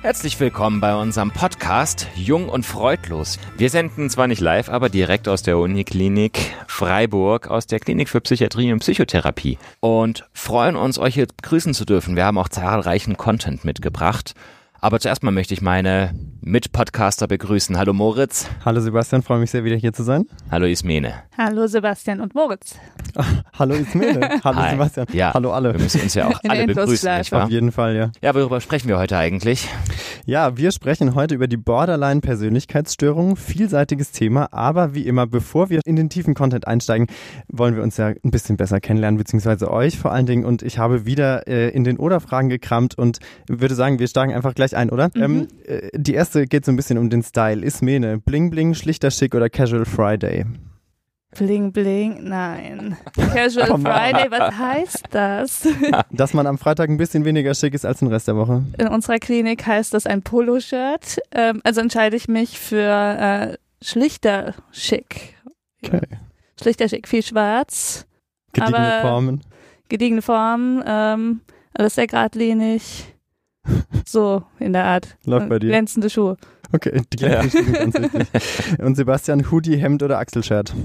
Herzlich willkommen bei unserem Podcast Jung und Freudlos. Wir senden zwar nicht live, aber direkt aus der Uniklinik Freiburg, aus der Klinik für Psychiatrie und Psychotherapie und freuen uns, euch hier begrüßen zu dürfen. Wir haben auch zahlreichen Content mitgebracht. Aber zuerst mal möchte ich meine Mitpodcaster begrüßen. Hallo Moritz. Hallo Sebastian, freue mich sehr, wieder hier zu sein. Hallo Ismene. Hallo Sebastian und Moritz. Hallo Ismene. Hallo Hi. Sebastian. Ja. Hallo alle. Wir müssen uns ja auch In alle begrüßen, nicht wahr? Auf jeden Fall, ja. Ja, worüber sprechen wir heute eigentlich? Ja, wir sprechen heute über die Borderline-Persönlichkeitsstörung. Vielseitiges Thema, aber wie immer, bevor wir in den tiefen Content einsteigen, wollen wir uns ja ein bisschen besser kennenlernen, beziehungsweise euch vor allen Dingen. Und ich habe wieder äh, in den Oder-Fragen gekramt und würde sagen, wir steigen einfach gleich ein, oder? Ähm, äh, die erste geht so ein bisschen um den Style. Ismene, Bling Bling, schlichter Schick oder Casual Friday? Bling Bling, nein. Casual on. Friday, was heißt das? Dass man am Freitag ein bisschen weniger schick ist als den Rest der Woche. In unserer Klinik heißt das ein Poloshirt. Ähm, also entscheide ich mich für äh, schlichter Schick. Okay. Schlichter Schick, viel schwarz, Gediegene Formen. gediegene Form, ähm, alles sehr geradlinig. So in der Art. Läuft bei dir. Glänzende Schuhe. Okay, die gleichen Schuhe, ganz wichtig. Und Sebastian, Hoodie, Hemd oder Achselshirt?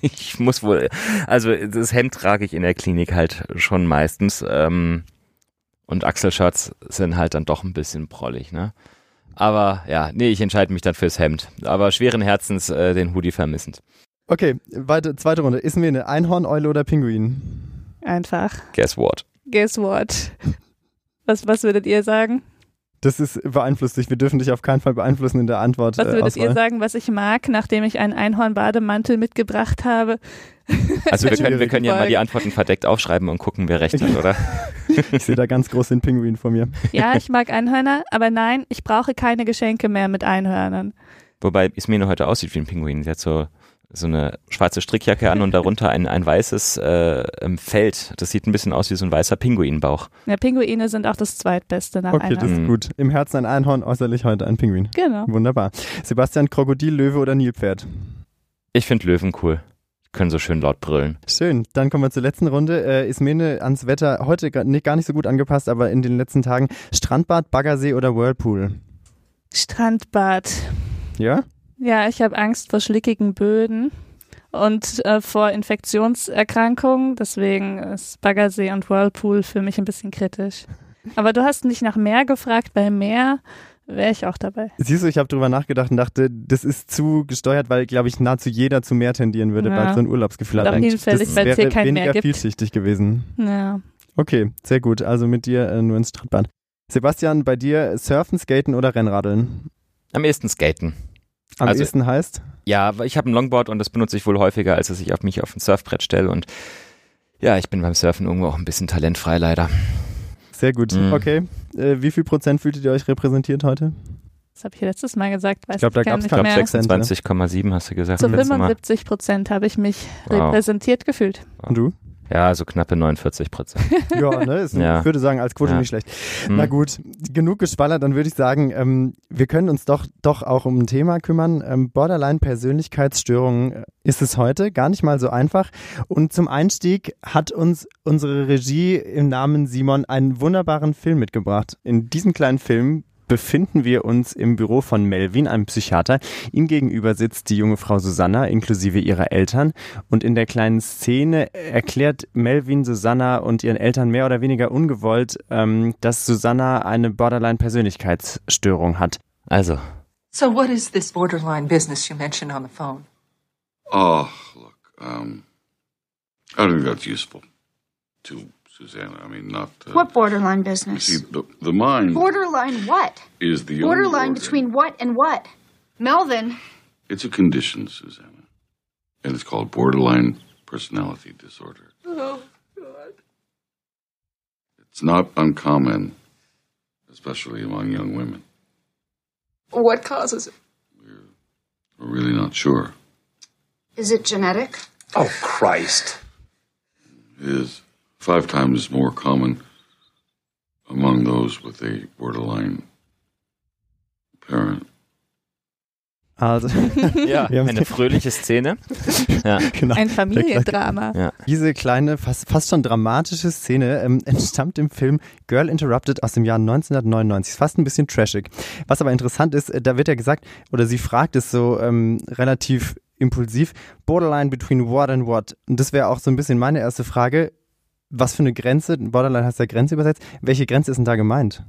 Ich muss wohl, also das Hemd trage ich in der Klinik halt schon meistens. Ähm, und Achselshirts sind halt dann doch ein bisschen prollig, ne? Aber ja, nee, ich entscheide mich dann fürs Hemd. Aber schweren Herzens äh, den Hoodie vermissend. Okay, weite, zweite Runde. Ist mir eine Einhorn, Eule oder Pinguin? Einfach. Guess what? Guess what? Was, was würdet ihr sagen? Das ist beeinflusst dich. Wir dürfen dich auf keinen Fall beeinflussen in der Antwort. Was äh, würdet Auswahl. ihr sagen, was ich mag, nachdem ich einen Einhorn-Bademantel mitgebracht habe? Also wir können, wir können ja mal die Antworten verdeckt aufschreiben und gucken, wer recht hat, oder? Ich sehe da ganz groß den Pinguin vor mir. Ja, ich mag Einhörner, aber nein, ich brauche keine Geschenke mehr mit Einhörnern. Wobei Ismene heute aussieht wie ein Pinguin. Sie hat so, so eine schwarze Strickjacke an und darunter ein, ein weißes äh, ähm, Feld. Das sieht ein bisschen aus wie so ein weißer Pinguinbauch. Ja, Pinguine sind auch das zweitbeste nach Okay, das Einhörnern. ist gut. Im Herzen ein Einhorn, äußerlich heute ein Pinguin. Genau. Wunderbar. Sebastian, Krokodil, Löwe oder Nilpferd? Ich finde Löwen cool. Können so schön laut brüllen. Schön. Dann kommen wir zur letzten Runde. Äh, Ismene ans Wetter heute gar nicht, gar nicht so gut angepasst, aber in den letzten Tagen Strandbad, Baggersee oder Whirlpool? Strandbad. Ja? Ja, ich habe Angst vor schlickigen Böden und äh, vor Infektionserkrankungen. Deswegen ist Baggersee und Whirlpool für mich ein bisschen kritisch. Aber du hast nicht nach Meer gefragt. Bei Meer wäre ich auch dabei. Siehst du, ich habe drüber nachgedacht und dachte, das ist zu gesteuert, weil, glaube ich, nahezu jeder zu mehr tendieren würde, Ja. weil so ein Urlaubsgefühl hat. Eigentlich. hinfällig, das weil es hier kein weniger Meer gibt. vielschichtig gewesen. Ja. Okay, sehr gut. Also mit dir äh, nur ins Strandbad. Sebastian, bei dir Surfen, Skaten oder Rennradeln? Am ehesten skaten. Am Also- ehesten heißt? Ja, ich habe ein Longboard und das benutze ich wohl häufiger, als dass ich auf mich auf ein Surfbrett stelle. Und ja, ich bin beim Surfen irgendwo auch ein bisschen talentfrei leider. Sehr gut. Mhm. Okay. Äh, wie viel Prozent fühltet ihr euch repräsentiert heute? Das habe ich letztes Mal gesagt. Weiß Ich glaub, da glaube mehr. sechs. 26,7 hast du gesagt. Zu letztes Mal. 75 Prozent habe ich mich Wow. repräsentiert gefühlt. Und du? Ja, so knappe 49 Prozent. Ja, ne? Ist, Ja. Ich würde sagen, als Quote Ja. nicht schlecht. Hm. Na gut, genug geschwallert, dann würde ich sagen, ähm, wir können uns doch, doch auch um ein Thema kümmern. Ähm, Borderline-Persönlichkeitsstörungen äh, ist es heute, gar nicht mal so einfach. Und zum Einstieg hat uns unsere Regie im Namen Simon einen wunderbaren Film mitgebracht. In diesem kleinen Film befinden wir uns im Büro von Melvin, einem Psychiater. Ihm gegenüber sitzt die junge Frau Susanna inklusive ihrer Eltern. Und in der kleinen Szene erklärt Melvin Susanna und ihren Eltern mehr oder weniger ungewollt, ähm, dass Susanna eine Borderline-Persönlichkeitsstörung hat. Also, So, what is this borderline business you mentioned on the phone? Oh, look, um, I don't think that's useful to Susanna. I mean, not. Uh, What borderline You business? see, the, the mind Borderline what? is the only Borderline between what and what? Melvin, It's a condition, Susanna, and it's called borderline personality disorder. Oh, God. It's not uncommon, especially among young women. What causes it? We're really not sure. is it genetic? Oh, Christ. It is five times more common among those with a borderline parent. Also, Ja, eine fröhliche Szene. Ja. genau. Ein Familiendrama. Ja. Diese kleine, fast, fast schon dramatische Szene ähm, entstammt im Film Girl Interrupted aus dem Jahr 1999. Ist fast ein bisschen trashig. Was aber interessant ist, äh, da wird ja gesagt, oder sie fragt es so ähm, relativ impulsiv, borderline between what and what. Und das wäre auch so ein bisschen meine erste Frage. Was für eine Grenze, borderline heißt ja Grenze übersetzt, welche Grenze ist denn da gemeint?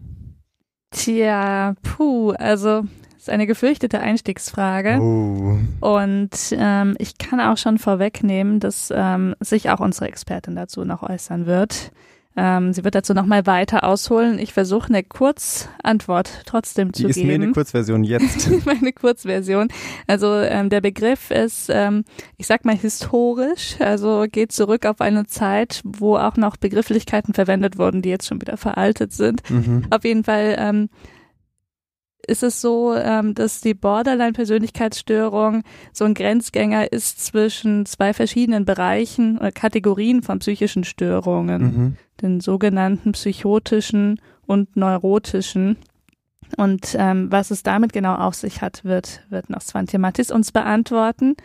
Tja, puh, also ist eine gefürchtete Einstiegsfrage. Oh. Und ähm, ich kann auch schon vorwegnehmen, dass ähm, sich auch unsere Expertin dazu noch äußern wird. Ähm, sie wird dazu noch mal weiter ausholen. Ich versuche eine Kurzantwort trotzdem Die zu ist geben. mir eine Kurzversion jetzt. meine Kurzversion. Also ähm, der Begriff ist, ähm, ich sag mal historisch, also geht zurück auf eine Zeit, wo auch noch Begrifflichkeiten verwendet wurden, die jetzt schon wieder veraltet sind. mhm. Auf jeden Fall ähm, ist es so, ähm, dass die Borderline-Persönlichkeitsstörung so ein Grenzgänger ist zwischen zwei verschiedenen Bereichen oder Kategorien von psychischen Störungen Mhm. den sogenannten psychotischen und neurotischen. Und ähm, was es damit genau auf sich hat, wird, wird noch Svante Mattis uns beantworten.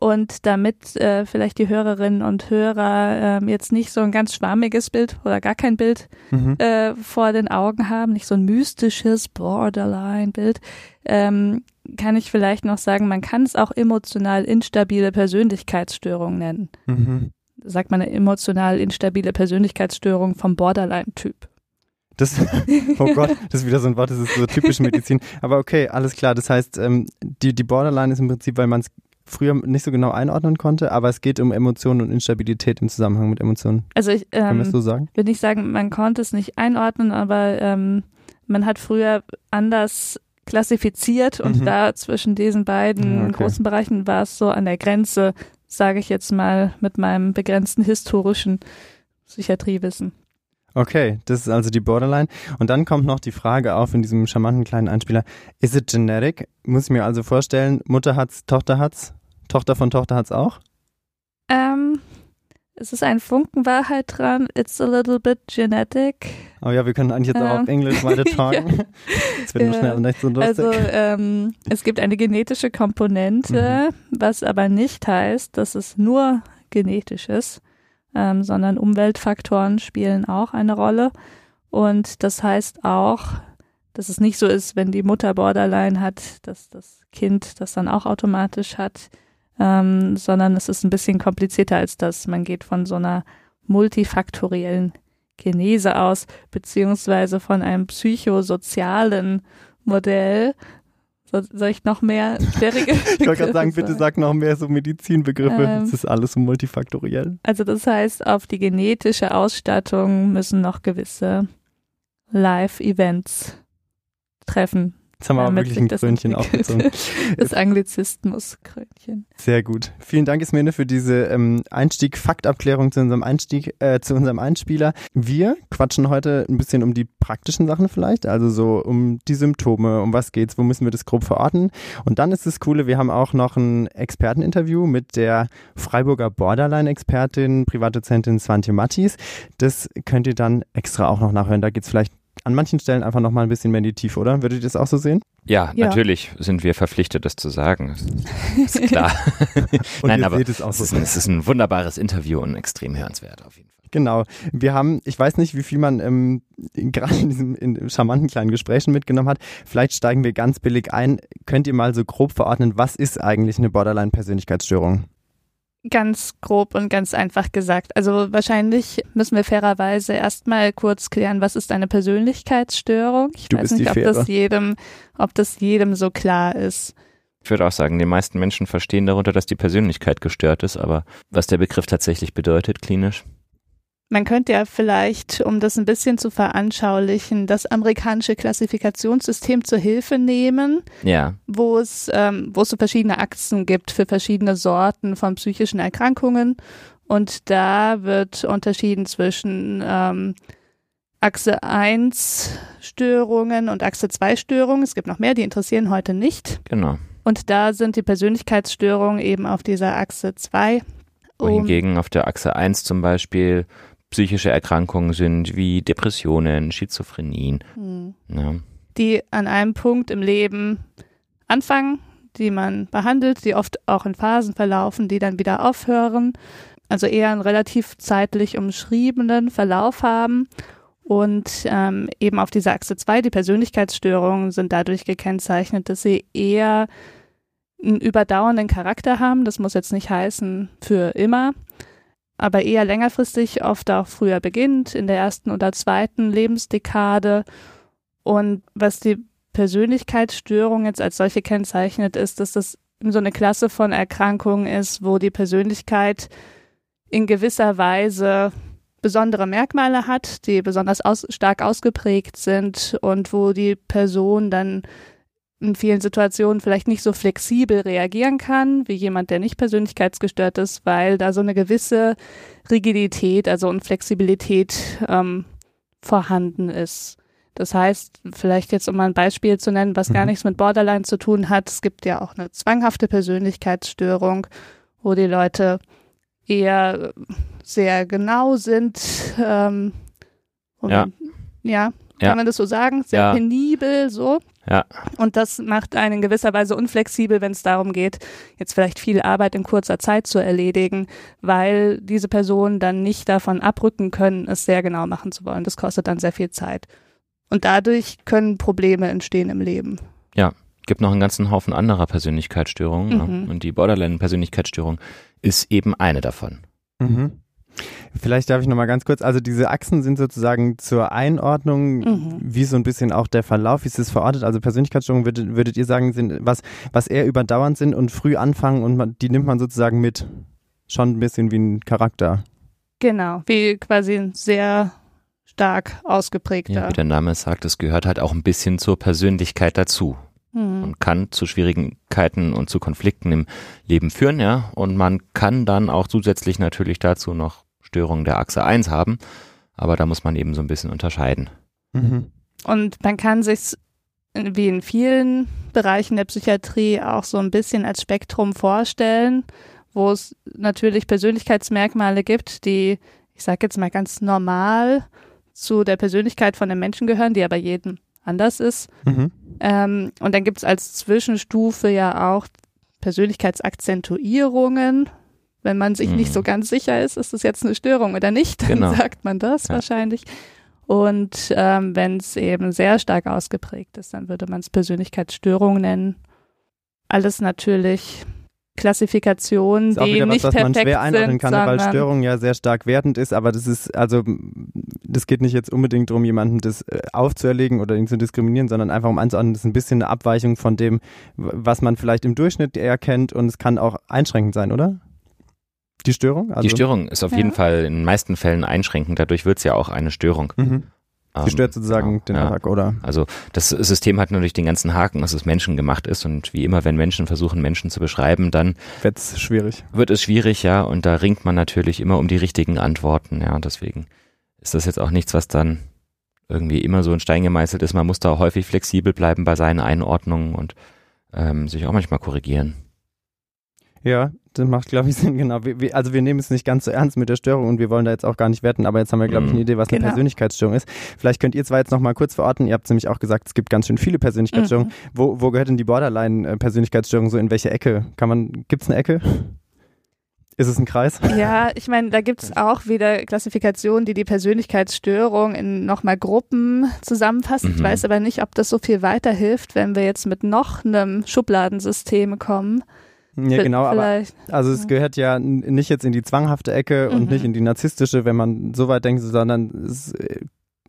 Und damit äh, vielleicht die Hörerinnen und Hörer ähm, jetzt nicht so ein ganz schwammiges Bild oder gar kein Bild Mhm. äh, vor den Augen haben, nicht so ein mystisches Borderline-Bild, ähm, kann ich vielleicht noch sagen, man kann es auch emotional instabile Persönlichkeitsstörung nennen Mhm. sagt man eine emotional instabile Persönlichkeitsstörung vom Borderline-Typ. Das, oh Gott, das ist wieder so ein Wort, das ist so typisch Medizin. Aber okay, alles klar. Das heißt, ähm, die, die Borderline ist im Prinzip, weil man es früher nicht so genau einordnen konnte, aber es geht um Emotionen und Instabilität im Zusammenhang mit Emotionen. Also ich Kann ähm, so sagen? will nicht sagen, man konnte es nicht einordnen, aber ähm, man hat früher anders klassifiziert und Mhm. da zwischen diesen beiden okay. großen Bereichen war es so an der Grenze, sage ich jetzt mal mit meinem begrenzten historischen Psychiatriewissen. Okay, das ist also die Borderline. Und dann kommt noch die Frage auf in diesem charmanten kleinen Einspieler, is it genetic? Muss ich mir also vorstellen, Mutter hat's, Tochter hat's, Tochter von Tochter hat's auch? Ähm, es ist ein Funken Wahrheit dran. It's a little bit genetic. Oh ja, wir können eigentlich jetzt auch Ähm, auf Englisch weiter talken. Das wird Ja. schnell nicht so lustig. Also ähm, es gibt eine genetische Komponente, Mhm. was aber nicht heißt, dass es nur genetisch ist, ähm, sondern Umweltfaktoren spielen auch eine Rolle. Und das heißt auch, dass es nicht so ist, wenn die Mutter Borderline hat, dass das Kind das dann auch automatisch hat, ähm, sondern es ist ein bisschen komplizierter als das. Man geht von so einer multifaktoriellen Genese aus, beziehungsweise von einem psychosozialen Modell. So, soll ich noch mehr schwierige ich wollte gerade sagen, bitte sag noch mehr so Medizinbegriffe. Ähm, Es ist alles so multifaktoriell. Also das heißt, auf die genetische Ausstattung müssen noch gewisse Live-Events treffen. Jetzt haben wir aber wirklich ein Krönchen aufgezogen. Das Anglizismus-Krönchen. Sehr gut. Vielen Dank, Ismene, für diese ähm, Einstieg, Faktabklärung zu unserem Einstieg, äh, zu unserem Einspieler. Wir quatschen heute ein bisschen um die praktischen Sachen vielleicht, also so um die Symptome, um was geht's, wo müssen wir das grob verorten. Und dann ist das Coole, wir haben auch noch ein Experteninterview mit der Freiburger Borderline-Expertin, Privatdozentin Svante Mattis. Das könnt ihr dann extra auch noch nachhören. Da geht's vielleicht an manchen Stellen einfach noch mal ein bisschen mehr in die Tiefe, oder? Würdet ihr das auch so sehen? Ja, Ja. natürlich sind wir verpflichtet, das zu sagen. Das ist klar. Und Nein, ihr aber seht es auch es so. ist, ein, es ist ein wunderbares Interview und extrem hörenswert auf jeden Fall. Genau. Wir haben, ich weiß nicht, wie viel man ähm, in- gerade in diesem in charmanten kleinen Gesprächen mitgenommen hat. Vielleicht steigen wir ganz billig ein. Könnt ihr mal so grob verordnen, was ist eigentlich eine Borderline-Persönlichkeitsstörung? Ganz grob und ganz einfach gesagt. Also wahrscheinlich müssen wir fairerweise erstmal kurz klären, was ist eine Persönlichkeitsstörung? Ich Du weiß nicht, ob Faire. das jedem, ob das jedem so klar ist. Ich würde auch sagen, die meisten Menschen verstehen darunter, dass die Persönlichkeit gestört ist, aber was der Begriff tatsächlich bedeutet klinisch, Man könnte ja vielleicht, um das ein bisschen zu veranschaulichen, das amerikanische Klassifikationssystem zur Hilfe nehmen, ja, wo es, ähm, wo es so verschiedene Achsen gibt für verschiedene Sorten von psychischen Erkrankungen. Und da wird unterschieden zwischen ähm, Achse 1 Störungen und Achse 2 Störungen. Es gibt noch mehr, die interessieren heute nicht. genau. Und da sind die Persönlichkeitsstörungen eben auf dieser Achse 2. Wohingegen auf der Achse 1 zum Beispiel psychische Erkrankungen sind wie Depressionen, Schizophrenien. Hm. Ja. die an einem Punkt im Leben anfangen, die man behandelt, die oft auch in Phasen verlaufen, die dann wieder aufhören, also eher einen relativ zeitlich umschriebenen Verlauf haben. Und ähm, eben auf dieser Achse 2, die Persönlichkeitsstörungen sind dadurch gekennzeichnet, dass sie eher einen überdauernden Charakter haben. Das muss jetzt nicht heißen für immer, aber eher längerfristig, oft auch früher beginnt, in der ersten oder zweiten Lebensdekade. Und was die Persönlichkeitsstörung jetzt als solche kennzeichnet, ist, dass das so eine Klasse von Erkrankungen ist, wo die Persönlichkeit in gewisser Weise besondere Merkmale hat, die besonders aus, stark ausgeprägt sind und wo die Person dann in vielen Situationen vielleicht nicht so flexibel reagieren kann wie jemand, der nicht persönlichkeitsgestört ist, weil da so eine gewisse Rigidität, also Unflexibilität ähm, vorhanden ist. Das heißt, vielleicht jetzt um mal ein Beispiel zu nennen, was mhm. gar nichts mit Borderline zu tun hat, es gibt ja auch eine zwanghafte Persönlichkeitsstörung, wo die Leute eher sehr genau sind. Ähm, ja. ja, kann ja. man das so sagen? Sehr Ja. penibel, so. Ja. Und das macht einen in gewisser Weise unflexibel, wenn es darum geht, jetzt vielleicht viel Arbeit in kurzer Zeit zu erledigen, weil diese Personen dann nicht davon abrücken können, es sehr genau machen zu wollen. Das kostet dann sehr viel Zeit. Und dadurch können Probleme entstehen im Leben. Gibt noch einen ganzen Haufen anderer Persönlichkeitsstörungen. Mhm. Ja. Und die Borderline-Persönlichkeitsstörung ist eben eine davon. Mhm. Vielleicht darf ich nochmal ganz kurz, also diese Achsen sind sozusagen zur Einordnung, Mhm. wie so ein bisschen auch der Verlauf, wie ist es verortet? Also Persönlichkeitsstörungen würdet, würdet ihr sagen, sind was, was eher überdauernd sind und früh anfangen und man, die nimmt man sozusagen mit. Schon ein bisschen wie ein Charakter. Genau, wie quasi ein sehr stark Ja, ausgeprägter. wie der Name sagt, es gehört halt auch ein bisschen zur Persönlichkeit dazu Mhm. und kann zu Schwierigkeiten und zu Konflikten im Leben führen, ja. Und man kann dann auch zusätzlich natürlich dazu noch Störungen der Achse 1 haben. Aber da muss man eben so ein bisschen unterscheiden. Mhm. Und man kann sich wie in vielen Bereichen der Psychiatrie auch so ein bisschen als Spektrum vorstellen, wo es natürlich Persönlichkeitsmerkmale gibt, die, ich sage jetzt mal ganz normal zu der Persönlichkeit von einem Menschen gehören, die aber jedem anders ist. Mhm. Ähm, und dann gibt es als Zwischenstufe ja auch Persönlichkeitsakzentuierungen. Wenn man sich Mhm. nicht so ganz sicher ist, ist das jetzt eine Störung oder nicht, dann Genau. sagt man das Ja. wahrscheinlich. Und ähm, wenn es eben sehr stark ausgeprägt ist, dann würde man es Persönlichkeitsstörung nennen. Alles natürlich Klassifikationen, die wieder was, nicht was man perfekt schwer einordnen sind, kann, weil Störung ja sehr stark wertend ist, aber das ist, also, das geht nicht jetzt unbedingt darum, jemanden das äh, aufzuerlegen oder ihn zu diskriminieren, sondern einfach um anzuordnen, das ist ein bisschen eine Abweichung von dem, was man vielleicht im Durchschnitt eher kennt und es kann auch einschränkend sein, oder? Die Störung? Also, die Störung ist auf Ja. jeden Fall in den meisten Fällen einschränkend. Dadurch wird es ja auch eine Störung. Mhm. Ähm, Sie stört sozusagen genau, den ja. Alltag, oder? Also das System hat natürlich den ganzen Haken, dass es menschengemacht ist und wie immer, wenn Menschen versuchen, Menschen zu beschreiben, dann Wird's schwierig. wird es schwierig, ja, und da ringt man natürlich immer um die richtigen Antworten, ja, deswegen ist das jetzt auch nichts, was dann irgendwie immer so in Stein gemeißelt ist. Man muss da häufig flexibel bleiben bei seinen Einordnungen und ähm, sich auch manchmal korrigieren. Ja, das macht, glaube ich, Sinn, genau. Wir, wir, also wir nehmen es nicht ganz so ernst mit der Störung und wir wollen da jetzt auch gar nicht wetten, aber jetzt haben wir, glaube ich, Mhm. eine Idee, was eine Genau. Persönlichkeitsstörung ist. Vielleicht könnt ihr zwar jetzt noch mal kurz verorten, ihr habt nämlich auch gesagt, es gibt ganz schön viele Persönlichkeitsstörungen. Mhm. Wo, wo gehört denn die Borderline-Persönlichkeitsstörung so in welche Ecke? Kann man, gibt's eine Ecke? Ist es ein Kreis? Ja, ich meine, da gibt's auch wieder Klassifikationen, die die Persönlichkeitsstörung in nochmal Gruppen zusammenfassen. Ich Mhm. weiß aber nicht, ob das so viel weiterhilft, wenn wir jetzt mit noch einem Schubladensystem kommen. Ja, genau, aber vielleicht. also es gehört ja nicht jetzt in die zwanghafte Ecke und Mhm. nicht in die narzisstische, wenn man so weit denkt, sondern es, äh,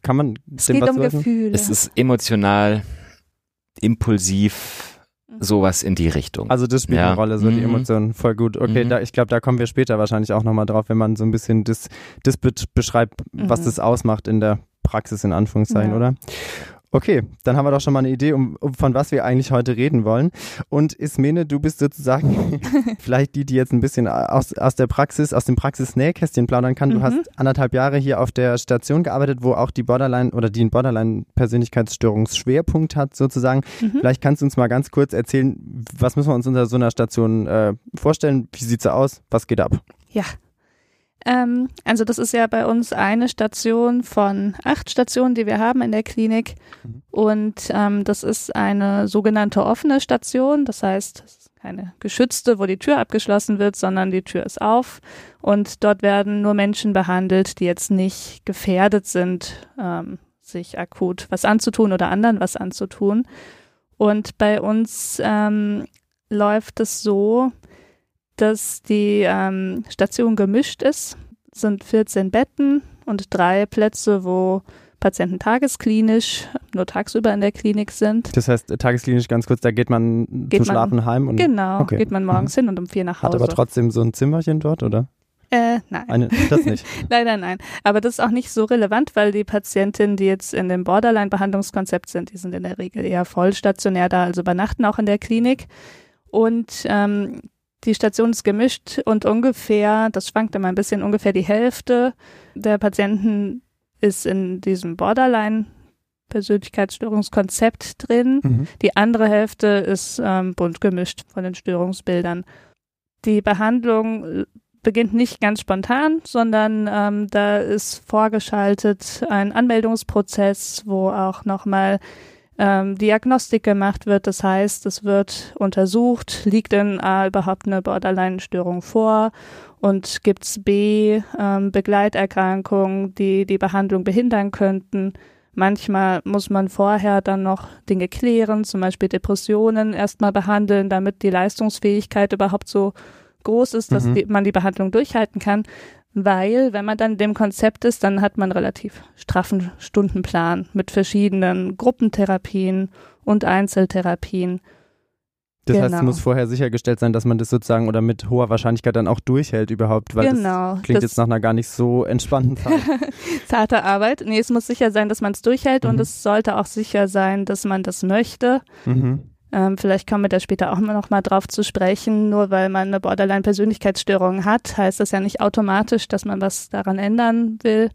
kann man Es dem geht was um zuordnen? Gefühle. Es ist emotional, impulsiv, Mhm. sowas in die Richtung. Also das spielt Ja. eine Rolle, so die Mhm. Emotionen. Voll gut. Okay, Mhm. da, ich glaube, da kommen wir später wahrscheinlich auch nochmal drauf, wenn man so ein bisschen das, das be beschreibt, was Mhm. das ausmacht in der Praxis, in Anführungszeichen, Ja. oder? Okay, dann haben wir doch schon mal eine Idee, um, um von was wir eigentlich heute reden wollen. Und Ismene, du bist sozusagen vielleicht die, die jetzt ein bisschen aus, aus der Praxis, aus dem Praxisnähkästchen plaudern kann. Du Mhm. hast anderthalb Jahre hier auf der Station gearbeitet, wo auch die Borderline oder die einen Borderline-Persönlichkeitsstörungsschwerpunkt hat, sozusagen. Mhm. Vielleicht kannst du uns mal ganz kurz erzählen, was müssen wir uns unter so einer Station äh, vorstellen? Wie sieht's da aus? Was geht ab? Ja. Ähm, also das ist ja bei uns eine Station von acht Stationen, die wir haben in der Klinik. Mhm. Und ähm, das ist eine sogenannte offene Station. Das heißt, es ist keine geschützte, wo die Tür abgeschlossen wird, sondern die Tür ist auf. Und dort werden nur Menschen behandelt, die jetzt nicht gefährdet sind, ähm, sich akut was anzutun oder anderen was anzutun. Und bei uns ähm, läuft es so, dass die ähm, Station gemischt ist. Es sind 14 Betten und drei Plätze, wo Patienten tagesklinisch nur tagsüber in der Klinik sind. Das heißt, tagesklinisch ganz kurz, da geht man Geht zum man- Schlafen heim und Genau, okay. geht man morgens hin und um vier nach hat Hause. aber trotzdem so ein Zimmerchen dort, oder? äh, nein. Eine, das nicht. Leider nein. Aber das ist auch nicht so relevant, weil die Patientinnen, die jetzt in dem Borderline-Behandlungskonzept sind, die sind in der Regel eher vollstationär da, also übernachten auch in der Klinik. Und ähm, die Station ist gemischt und ungefähr, das schwankt immer ein bisschen, ungefähr die Hälfte der Patienten ist in diesem Borderline-Persönlichkeitsstörungskonzept drin. Mhm. Die andere Hälfte ist ähm, bunt gemischt von den Störungsbildern. Die Behandlung äh, beginnt nicht ganz spontan, sondern ähm, da ist vorgeschaltet ein Anmeldungsprozess, wo auch nochmal ähm, Diagnostik gemacht wird. Das heißt, es wird untersucht, liegt denn A überhaupt eine Borderline-Störung vor und gibt es B ähm, Begleiterkrankungen, die die Behandlung behindern könnten. Manchmal muss man vorher dann noch Dinge klären, zum Beispiel Depressionen erstmal behandeln, damit die Leistungsfähigkeit überhaupt so groß ist, dass Mhm. die, man die Behandlung durchhalten kann. Weil, wenn man dann dem Konzept ist, dann hat man einen relativ straffen Stundenplan mit verschiedenen Gruppentherapien und Einzeltherapien. Das heißt, es Genau. muss vorher sichergestellt sein, dass man das sozusagen oder mit hoher Wahrscheinlichkeit dann auch durchhält überhaupt, weil genau. das klingt das jetzt nach einer gar nicht so entspannten Zeit. ist harte Arbeit. Nee, es muss sicher sein, dass man es durchhält und Mhm. es sollte auch sicher sein, dass man das möchte. mhm. Ähm, vielleicht kommen wir da später auch mal noch mal drauf zu sprechen. Nur weil man eine Borderline-Persönlichkeitsstörung hat, heißt das ja nicht automatisch, dass man was daran ändern will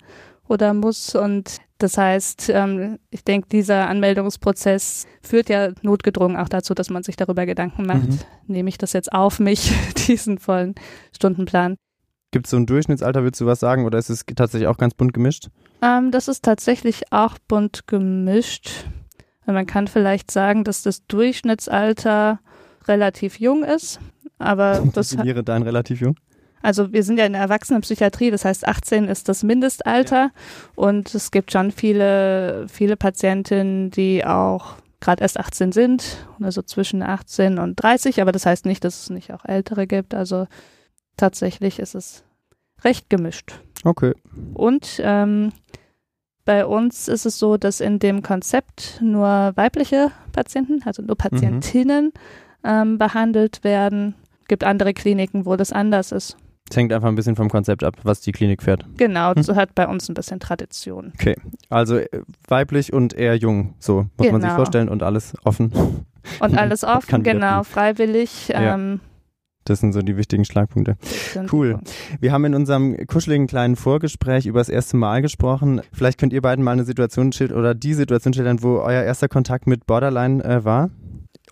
oder muss. Und das heißt, ähm, ich denke, dieser Anmeldungsprozess führt ja notgedrungen auch dazu, dass man sich darüber Gedanken macht. Mhm. Nehme ich das jetzt auf mich, diesen vollen Stundenplan? Gibt es so ein Durchschnittsalter, willst du was sagen, oder ist es tatsächlich auch ganz bunt gemischt? Ähm, das ist tatsächlich auch bunt gemischt. Man kann vielleicht sagen, dass das Durchschnittsalter relativ jung ist, aber das, Definiere dein relativ jung. also wir sind ja in der Erwachsenenpsychiatrie, das heißt 18 ist das Mindestalter und es gibt schon viele, viele Patientinnen, die auch gerade erst 18 sind, also zwischen 18 und 30, aber das heißt nicht, dass es nicht auch ältere gibt, also tatsächlich ist es recht gemischt. Okay. Und ähm, bei uns ist es so, dass in dem Konzept nur weibliche Patienten, also nur Patientinnen, ähm, behandelt werden. Gibt andere Kliniken, wo das anders ist. Es hängt einfach ein bisschen vom Konzept ab, was die Klinik fährt. Genau, Hm. so hat bei uns ein bisschen Tradition. Also äh, weiblich und eher jung, so muss man sich Genau. vorstellen und alles offen. Und alles offen, genau, freiwillig. Ja. Ähm, Das sind so die wichtigen Schlagpunkte. Cool. Wir haben in unserem kuscheligen kleinen Vorgespräch über das erste Mal gesprochen. Vielleicht könnt ihr beiden mal eine Situation schildern oder die Situation schildern, wo euer erster Kontakt mit Borderline äh, war.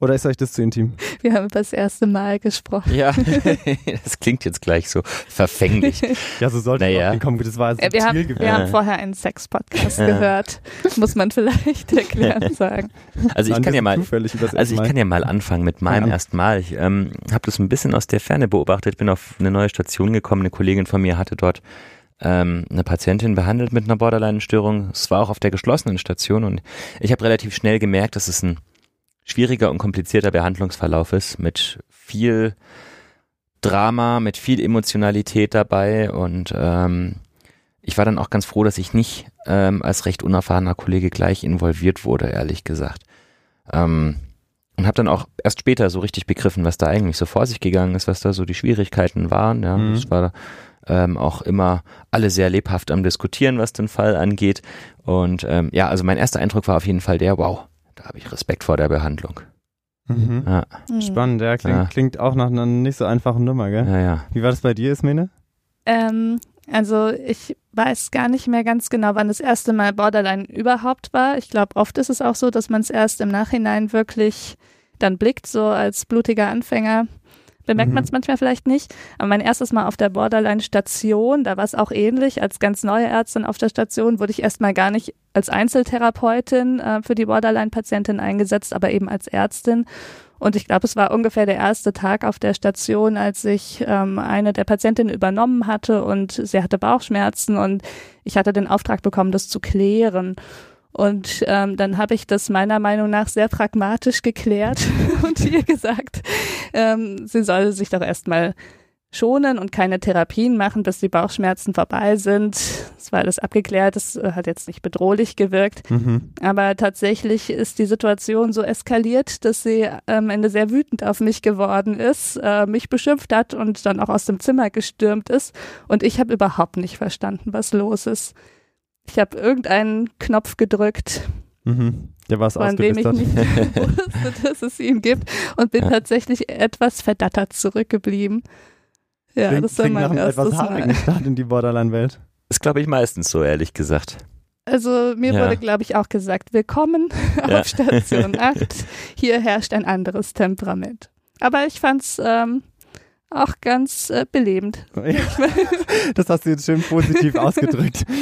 Oder ist euch das zu intim? Wir haben über das erste Mal gesprochen. Ja, das klingt jetzt gleich so verfänglich. Ja, so sollte Naja. es auch hinkommen. Das war Äh, wir, haben, wir haben vorher einen Sex-Podcast Ja. gehört. Muss man vielleicht erklären sagen. Also ich kann ja so mal, also ich kann ja mal anfangen mit meinem Ja. ersten Mal. Ich ähm, habe das ein bisschen aus der Ferne beobachtet, bin auf eine neue Station gekommen. Eine Kollegin von mir hatte dort ähm, eine Patientin behandelt mit einer Borderline-Störung. Es war auch auf der geschlossenen Station und ich habe relativ schnell gemerkt, dass es ein schwieriger und komplizierter Behandlungsverlauf ist mit viel Drama, mit viel Emotionalität dabei und ähm, ich war dann auch ganz froh, dass ich nicht ähm, als recht unerfahrener Kollege gleich involviert wurde, ehrlich gesagt. Ähm, und habe dann auch erst später so richtig begriffen, was da eigentlich so vor sich gegangen ist, was da so die Schwierigkeiten waren. Ja, Mhm. es war ähm, auch immer alle sehr lebhaft am Diskutieren, was den Fall angeht. Und ähm, ja, also mein erster Eindruck war auf jeden Fall der, wow, da habe ich Respekt vor der Behandlung. Mhm. Ja. Spannend, ja, klingt, Ja. klingt auch nach einer nicht so einfachen Nummer, gell? ja, ja. Wie war das bei dir, Ismene? Ähm, also ich weiß gar nicht mehr ganz genau, wann das erste Mal Borderline überhaupt war. Ich glaube, oft ist es auch so, dass man es erst im Nachhinein wirklich dann blickt, so als blutiger Anfänger. Bemerkt Mhm. man es manchmal vielleicht nicht. Aber mein erstes Mal auf der Borderline-Station, da war es auch ähnlich. Als ganz neue Ärztin auf der Station wurde ich erstmal gar nicht als Einzeltherapeutin äh, für die Borderline-Patientin eingesetzt, aber eben als Ärztin. Und ich glaube, es war ungefähr der erste Tag auf der Station, als ich ähm, eine der Patientinnen übernommen hatte und sie hatte Bauchschmerzen und ich hatte den Auftrag bekommen, das zu klären. Und ähm, dann habe ich das meiner Meinung nach sehr pragmatisch geklärt und ihr gesagt, ähm, sie soll sich doch erstmal schonen und keine Therapien machen, bis die Bauchschmerzen vorbei sind. Es war alles abgeklärt, es äh, hat jetzt nicht bedrohlich gewirkt. Mhm. Aber tatsächlich ist die Situation so eskaliert, dass sie am Ende sehr wütend auf mich geworden ist, äh, mich beschimpft hat und dann auch aus dem Zimmer gestürmt ist. Und ich habe überhaupt nicht verstanden, was los ist. Ich habe irgendeinen Knopf gedrückt, Mhm. Der war es von dem ich nicht wusste, dass es ihn gibt und bin Ja. tatsächlich etwas verdattert zurückgeblieben. Ja, Klingt, das war nach mein einem erstes etwas Mal. Start in die Borderline-Welt. Ist, glaube ich, meistens so, ehrlich gesagt. Also mir Ja. wurde, glaube ich, auch gesagt, willkommen Ja. auf Station 8. Hier herrscht ein anderes Temperament. Aber ich fand's ähm, auch ganz äh, belebend. Das hast du jetzt schön positiv ausgedrückt.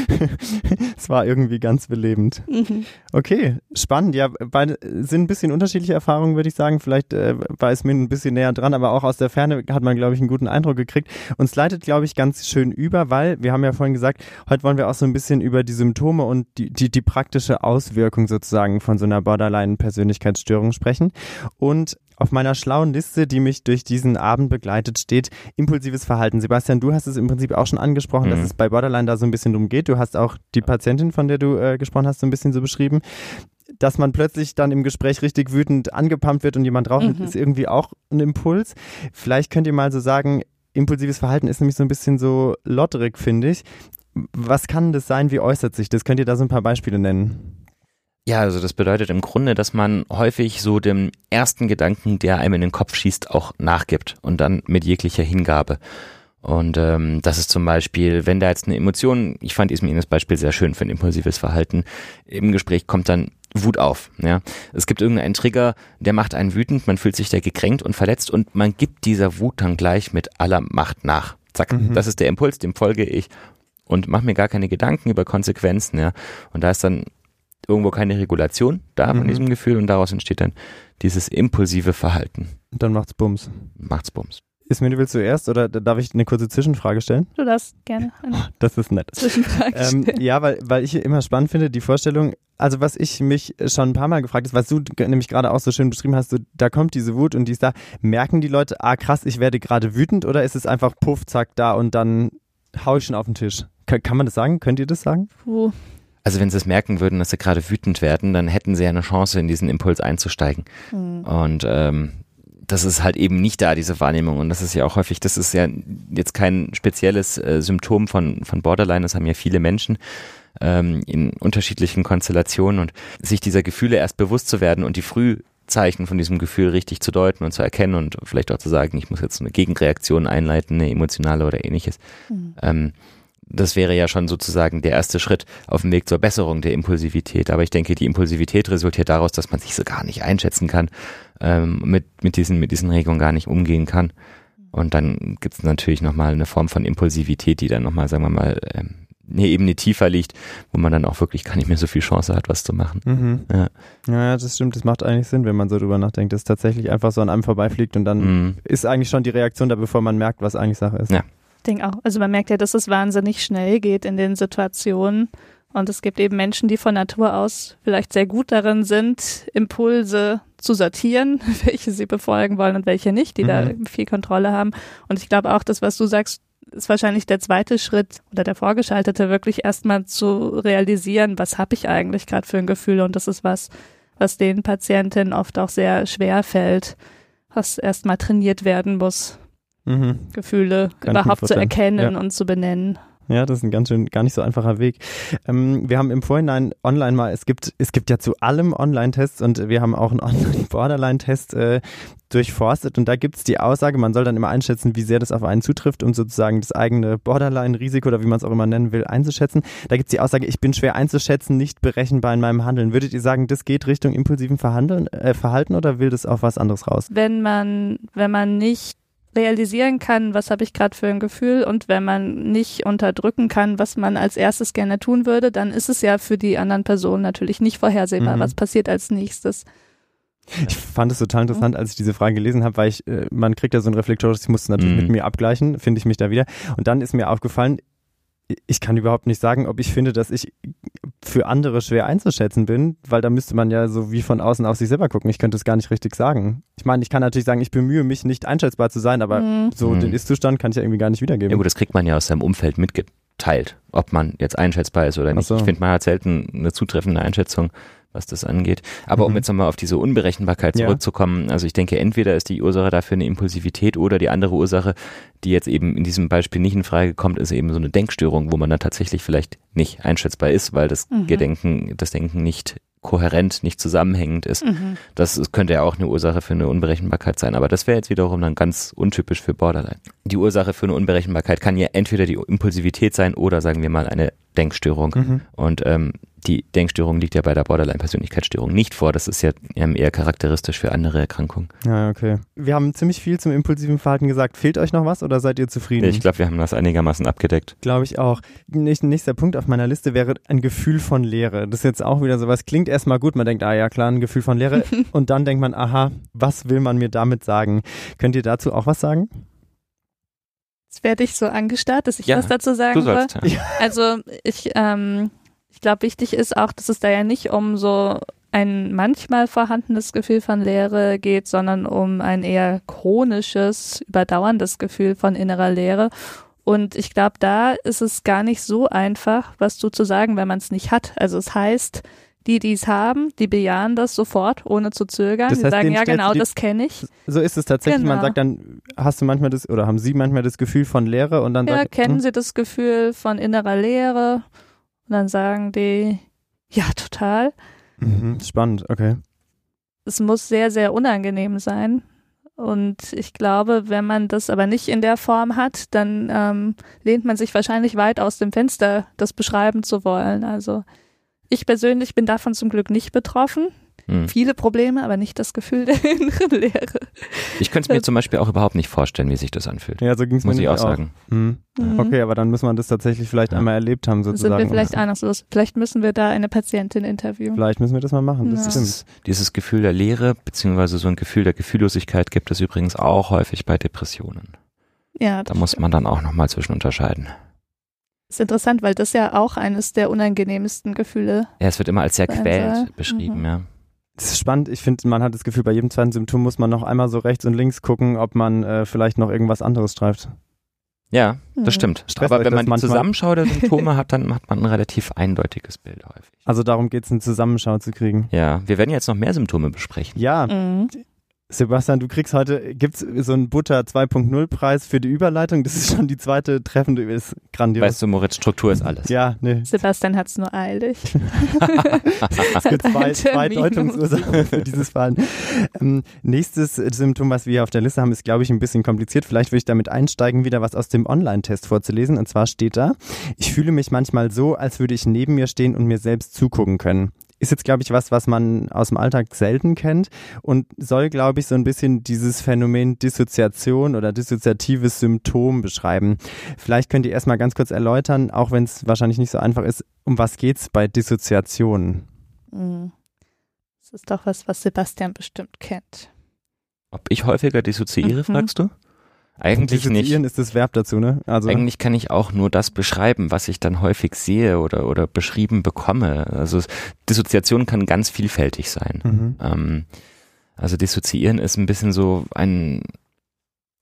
Es war irgendwie ganz belebend. Mhm. Okay, spannend. Ja, beide sind ein bisschen unterschiedliche Erfahrungen, würde ich sagen. Vielleicht äh, war es mir ein bisschen näher dran, aber auch aus der Ferne hat man, glaube ich, einen guten Eindruck gekriegt. Uns leitet, glaube ich, ganz schön über, weil wir haben ja vorhin gesagt, heute wollen wir auch so ein bisschen über die Symptome und die, die, die praktische Auswirkung sozusagen von so einer Borderline-Persönlichkeitsstörung sprechen. Und auf meiner schlauen Liste, die mich durch diesen Abend begleitet, steht impulsives Verhalten. Sebastian, du hast es im Prinzip auch schon angesprochen, dass Mhm. es bei Borderline da so ein bisschen drum geht. Du hast auch die Patientin, von der du äh, gesprochen hast, so ein bisschen so beschrieben. Dass man plötzlich dann im Gespräch richtig wütend angepumpt wird und jemand drauf Mhm. ist irgendwie auch ein Impuls. Vielleicht könnt ihr mal so sagen, impulsives Verhalten ist nämlich so ein bisschen so lotterig, finde ich. Was kann das sein? Wie äußert sich das? Könnt ihr da so ein paar Beispiele nennen? Ja, also das bedeutet im Grunde, dass man häufig so dem ersten Gedanken, der einem in den Kopf schießt, auch nachgibt und dann mit jeglicher Hingabe. Und ähm, das ist zum Beispiel, wenn da jetzt eine Emotion, ich fand Ismin das Beispiel sehr schön für ein impulsives Verhalten, im Gespräch kommt dann Wut auf. Ja, es gibt irgendeinen Trigger, der macht einen wütend, man fühlt sich da gekränkt und verletzt und man gibt dieser Wut dann gleich mit aller Macht nach. Zack, Mhm. das ist der Impuls, dem folge ich und mache mir gar keine Gedanken über Konsequenzen. Ja, und da ist dann irgendwo keine Regulation da von Mhm. diesem Gefühl und daraus entsteht dann dieses impulsive Verhalten. Und dann macht's Bums. Macht's Bums. Ismir, du willst zuerst oder darf ich eine kurze Zwischenfrage stellen? Du darfst gerne Das ist nett. Zwischenfrage Ähm, stellen. ja, weil, weil ich immer spannend finde, die Vorstellung, also was ich mich schon ein paar Mal gefragt habe, was du nämlich gerade auch so schön beschrieben hast, so, da kommt diese Wut und die ist da. Merken die Leute, ah krass, ich werde gerade wütend oder ist es einfach puff, zack, da und dann hau ich schon auf den Tisch? Kann, kann man das sagen? Könnt ihr das sagen? Puh. Also wenn sie es merken würden, dass sie gerade wütend werden, dann hätten sie ja eine Chance, in diesen Impuls einzusteigen. Hm. Und ähm, das ist halt eben nicht da, diese Wahrnehmung. Und das ist ja auch häufig, das ist ja jetzt kein spezielles äh, Symptom von, von Borderline, das haben ja viele Menschen ähm, in unterschiedlichen Konstellationen. Und sich dieser Gefühle erst bewusst zu werden und die Frühzeichen von diesem Gefühl richtig zu deuten und zu erkennen und vielleicht auch zu sagen, ich muss jetzt eine Gegenreaktion einleiten, eine emotionale oder ähnliches. Hm. Ähm, das wäre ja schon sozusagen der erste Schritt auf dem Weg zur Besserung der Impulsivität. Aber ich denke, die Impulsivität resultiert daraus, dass man sich so gar nicht einschätzen kann, ähm, mit, mit, diesen, mit diesen Regungen gar nicht umgehen kann. Und dann gibt es natürlich nochmal eine Form von Impulsivität, die dann nochmal, sagen wir mal, ähm, eine Ebene tiefer liegt, wo man dann auch wirklich gar nicht mehr so viel Chance hat, was zu machen. Mhm. Ja. Ja, das stimmt. Das macht eigentlich Sinn, wenn man so drüber nachdenkt, dass es tatsächlich einfach so an einem vorbeifliegt und dann Mhm. ist eigentlich schon die Reaktion da, bevor man merkt, was eigentlich Sache ist. Ja. Denke auch. Also man merkt ja, dass es wahnsinnig schnell geht in den Situationen. Und es gibt eben Menschen, die von Natur aus vielleicht sehr gut darin sind, Impulse zu sortieren, welche sie befolgen wollen und welche nicht, die da Mhm. viel Kontrolle haben. Und ich glaube auch, das, was du sagst, ist wahrscheinlich der zweite Schritt oder der vorgeschaltete, wirklich erstmal zu realisieren, was habe ich eigentlich gerade für ein Gefühl. Und das ist was, was den Patientinnen oft auch sehr schwer fällt, was erstmal trainiert werden muss. Mhm. Gefühle Kann überhaupt zu erkennen Ja. und zu benennen. Ja, das ist ein ganz schön, gar nicht so einfacher Weg. Ähm, wir haben im Vorhinein online mal, es gibt, es gibt ja zu allem Online-Tests und wir haben auch einen Online-Borderline-Test äh, durchforstet und da gibt es die Aussage, man soll dann immer einschätzen, wie sehr das auf einen zutrifft, um sozusagen das eigene Borderline-Risiko oder wie man es auch immer nennen will, einzuschätzen. Da gibt es die Aussage, ich bin schwer einzuschätzen, nicht berechenbar in meinem Handeln. Würdet ihr sagen, das geht Richtung impulsiven Verhandeln, äh, Verhalten oder will das auf was anderes raus? Wenn man, wenn man nicht realisieren kann, was habe ich gerade für ein Gefühl und wenn man nicht unterdrücken kann, was man als erstes gerne tun würde, dann ist es ja für die anderen Personen natürlich nicht vorhersehbar, Mhm. was passiert als nächstes. Ich fand es total interessant, als ich diese Frage gelesen habe, weil ich, äh, man kriegt ja so ein Reflektorisches, ich muss es natürlich Mhm. mit mir abgleichen, finde ich mich da wieder. Und dann ist mir aufgefallen, ich kann überhaupt nicht sagen, ob ich finde, dass ich für andere schwer einzuschätzen bin, weil da müsste man ja so wie von außen auf sich selber gucken. Ich könnte es gar nicht richtig sagen. Ich meine, ich kann natürlich sagen, ich bemühe mich nicht einschätzbar zu sein, aber Mhm. so Mhm. den Ist-Zustand kann ich ja irgendwie gar nicht Ja wiedergeben. gut, das kriegt man ja aus seinem Umfeld mitgeteilt, ob man jetzt einschätzbar ist oder nicht. so. Ich finde, man hat selten eine zutreffende Einschätzung, was das angeht. Aber um Mhm. jetzt nochmal auf diese Unberechenbarkeit Ja. zurückzukommen, also ich denke, entweder ist die Ursache dafür eine Impulsivität oder die andere Ursache, die jetzt eben in diesem Beispiel nicht in Frage kommt, ist eben so eine Denkstörung, wo man dann tatsächlich vielleicht nicht einschätzbar ist, weil das Mhm. Gedenken, das Denken nicht kohärent, nicht zusammenhängend ist. Mhm. Das könnte ja auch eine Ursache für eine Unberechenbarkeit sein, aber das wäre jetzt wiederum dann ganz untypisch für Borderline. Die Ursache für eine Unberechenbarkeit kann ja entweder die Impulsivität sein oder sagen wir mal eine Denkstörung. Mhm. Und ähm, die Denkstörung liegt ja bei der Borderline-Persönlichkeitsstörung nicht vor. Das ist ja eher charakteristisch für andere Erkrankungen. Ja, okay. Wir haben ziemlich viel zum impulsiven Verhalten gesagt. Fehlt euch noch was oder seid ihr zufrieden? Ich glaube, wir haben das einigermaßen abgedeckt. Glaube ich auch. Näch- Nächster Punkt auf meiner Liste wäre ein Gefühl von Leere. Das ist jetzt auch wieder sowas, klingt erstmal gut, man denkt, ah ja, klar, ein Gefühl von Leere. und dann denkt man, aha, was will man mir damit sagen? Könnt ihr dazu auch was sagen? Jetzt werde ich so angestarrt, dass ich Ja, was dazu Du sagen soll. sollst. Ja. Also ich, ähm, ich glaube, wichtig ist auch, dass es da ja nicht um so ein manchmal vorhandenes Gefühl von Leere geht, sondern um ein eher chronisches, überdauerndes Gefühl von innerer Leere. Und ich glaube, da ist es gar nicht so einfach, was du zu sagen, wenn man es nicht hat. Also es heißt, die, die es haben, die bejahen das sofort, ohne zu zögern. Das die heißt, sagen, denen ja genau, die- das kenne ich. So ist es tatsächlich. Man Genau. sagt dann, hast du manchmal das, oder haben sie manchmal das Gefühl von Leere und dann Ja, sagt, kennen hm, Sie das Gefühl von innerer Leere? Und dann sagen die, ja, total. mhm, spannend, okay. Es muss sehr, sehr unangenehm sein. Und ich glaube, wenn man das aber nicht in der Form hat, dann ähm, lehnt man sich wahrscheinlich weit aus dem Fenster, das beschreiben zu wollen. Also ich persönlich bin davon zum Glück nicht betroffen. Hm. Viele Probleme, aber nicht das Gefühl der inneren Leere. Ich könnte es mir zum Beispiel auch überhaupt nicht vorstellen, wie sich das anfühlt. Ja, so ging es mir Muss ich nämlich auch sagen. Hm. Mhm. Okay, aber dann muss man das tatsächlich vielleicht Ja. einmal erlebt haben, Sind sozusagen. wir vielleicht ahnungslos. Vielleicht müssen wir da eine Patientin interviewen. Vielleicht müssen wir das mal machen, das Ja. stimmt. Dieses, Gefühl der Leere, beziehungsweise so ein Gefühl der Gefühllosigkeit gibt es übrigens auch häufig bei Depressionen. Ja, Da muss man dann auch nochmal zwischen unterscheiden. ist interessant, weil das ja auch eines der unangenehmsten Gefühle Ja, es wird immer als sehr quält beschrieben, Mhm. ja. Das ist spannend. Ich finde, man hat das Gefühl, bei jedem zweiten Symptom muss man noch einmal so rechts und links gucken, ob man äh, vielleicht noch irgendwas anderes streift. Ja, Mhm. das stimmt. Stresst Aber wenn man die? Zusammenschau der Symptome hat, dann hat man ein relativ eindeutiges Bild häufig. Also darum geht es, eine Zusammenschau zu kriegen. Ja, wir werden jetzt noch mehr Symptome besprechen. Ja, Mhm. Sebastian, du kriegst heute, gibt's so einen Butter 2.0 Preis für die Überleitung. Das ist schon die zweite treffende, ist grandios. Weißt du, Moritz, Struktur ist alles. ja, ne. Sebastian hat es nur eilig. Es gibt zwei, zwei. Deutungsursachen für dieses Verhalten. Ähm, nächstes Symptom, was wir hier auf der Liste haben, ist, glaube ich, ein bisschen kompliziert. Vielleicht würde ich damit einsteigen, wieder was aus dem Online-Test vorzulesen. Und zwar steht da, ich fühle mich manchmal so, als würde ich neben mir stehen und mir selbst zugucken können. Ist jetzt, glaube ich, was, was man aus dem Alltag selten kennt und soll, glaube ich, so ein bisschen dieses Phänomen Dissoziation oder dissoziatives Symptom beschreiben. Vielleicht könnt ihr erstmal ganz kurz erläutern, auch wenn es wahrscheinlich nicht so einfach ist, um was geht's bei Dissoziation? Mhm. Das ist doch was, was Sebastian bestimmt kennt. Ob ich häufiger dissoziiere, Mhm. fragst du? Eigentlich nicht. Dissoziieren ist das Verb dazu, ne? Also Eigentlich kann ich auch nur das beschreiben, was ich dann häufig sehe oder, oder beschrieben bekomme. Also Dissoziation kann ganz vielfältig sein. Mhm. Ähm, also dissoziieren ist ein bisschen so ein,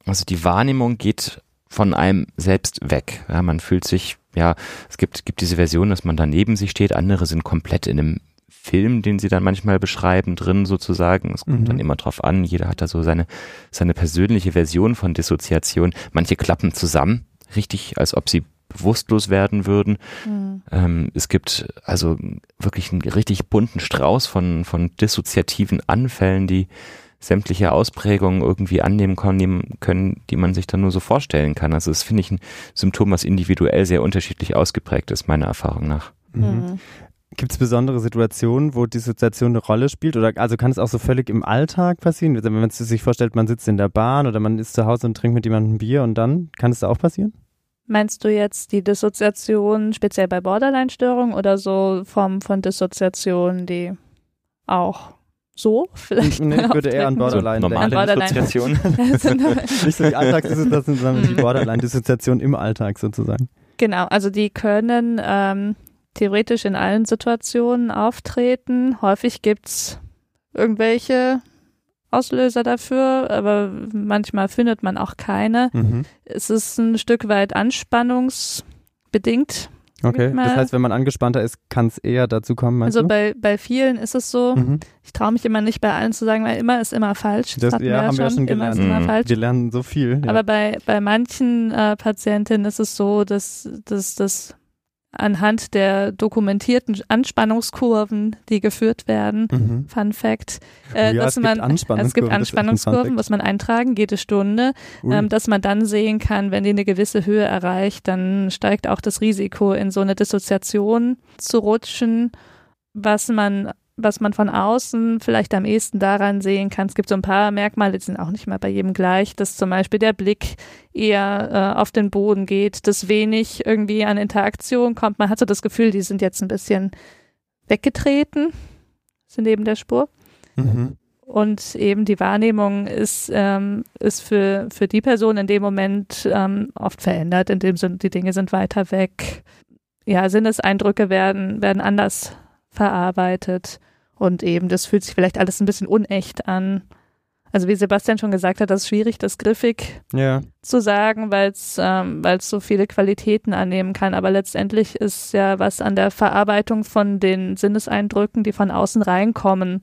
also die Wahrnehmung geht von einem selbst weg. Ja, man fühlt sich, ja, es gibt, gibt diese Version, dass man da neben sich steht, andere sind komplett in einem Film, den sie dann manchmal beschreiben, drin sozusagen. Es kommt Mhm. dann immer drauf an, jeder hat da so seine, seine persönliche Version von Dissoziation. Manche klappen zusammen, richtig, als ob sie bewusstlos werden würden. Mhm. Ähm, es gibt also wirklich einen richtig bunten Strauß von, von dissoziativen Anfällen, die sämtliche Ausprägungen irgendwie annehmen können, können, die man sich dann nur so vorstellen kann. Also das finde ich ein Symptom, was individuell sehr unterschiedlich ausgeprägt ist, meiner Erfahrung nach. Mhm. Gibt es besondere Situationen, wo Dissoziation eine Rolle spielt? Oder also kann es auch so völlig im Alltag passieren? Also wenn man sich vorstellt, man sitzt in der Bahn oder man ist zu Hause und trinkt mit jemandem ein Bier und dann kann es da auch passieren? Meinst du jetzt die Dissoziation speziell bei Borderline-Störungen oder so Formen von Dissoziation, die auch so vielleicht? Nee, ich würde eher an auftreten? Borderline Normale Borderline. Dissoziation. Nicht so die Alltagsdissoziation, sondern die. Borderline-Dissoziation im Alltag sozusagen. Genau, also die können ähm, theoretisch in allen Situationen auftreten. Häufig gibt's irgendwelche Auslöser dafür, aber manchmal findet man auch keine. Mhm. Es ist ein Stück weit anspannungsbedingt. Okay, das heißt, wenn man angespannter ist, kann es eher dazu kommen, Also du? bei, bei vielen ist es so, Mhm. ich traue mich immer nicht bei allen zu sagen, weil immer ist immer falsch. Das- hatten ja, haben wir ja schon immer ist gelernt. immer Mhm. falsch. Wir lernen so viel. Ja. Aber bei, bei manchen äh, Patientinnen ist es so, dass, dass das anhand der dokumentierten Anspannungskurven, die geführt werden, mhm. Fun Fact, Oh äh, ja, dass es gibt man es Anspannungskurven, gibt echt ein Fun Anspannungskurven, muss man eintragen, jede Stunde, ähm, dass man dann sehen kann, wenn die eine gewisse Höhe erreicht, dann steigt auch das Risiko, in so eine Dissoziation zu rutschen, was man was man von außen vielleicht am ehesten daran sehen kann. Es gibt so ein paar Merkmale, die sind auch nicht mal bei jedem gleich, dass zum Beispiel der Blick eher äh, auf den Boden geht, dass wenig irgendwie an Interaktion kommt. Man hat so das Gefühl, die sind jetzt ein bisschen weggetreten, sind neben der Spur. mhm. Und eben die Wahrnehmung ist, ähm, ist für, für die Person in dem Moment ähm, oft verändert, in dem Sinne, die Dinge sind weiter weg. Ja, Sinneseindrücke werden, werden anders verarbeitet. Und eben, das fühlt sich vielleicht alles ein bisschen unecht an. Also wie Sebastian schon gesagt hat, das ist schwierig, das griffig Ja, zu sagen, weil es ähm, weil's so viele Qualitäten annehmen kann. Aber letztendlich ist ja was an der Verarbeitung von den Sinneseindrücken, die von außen reinkommen,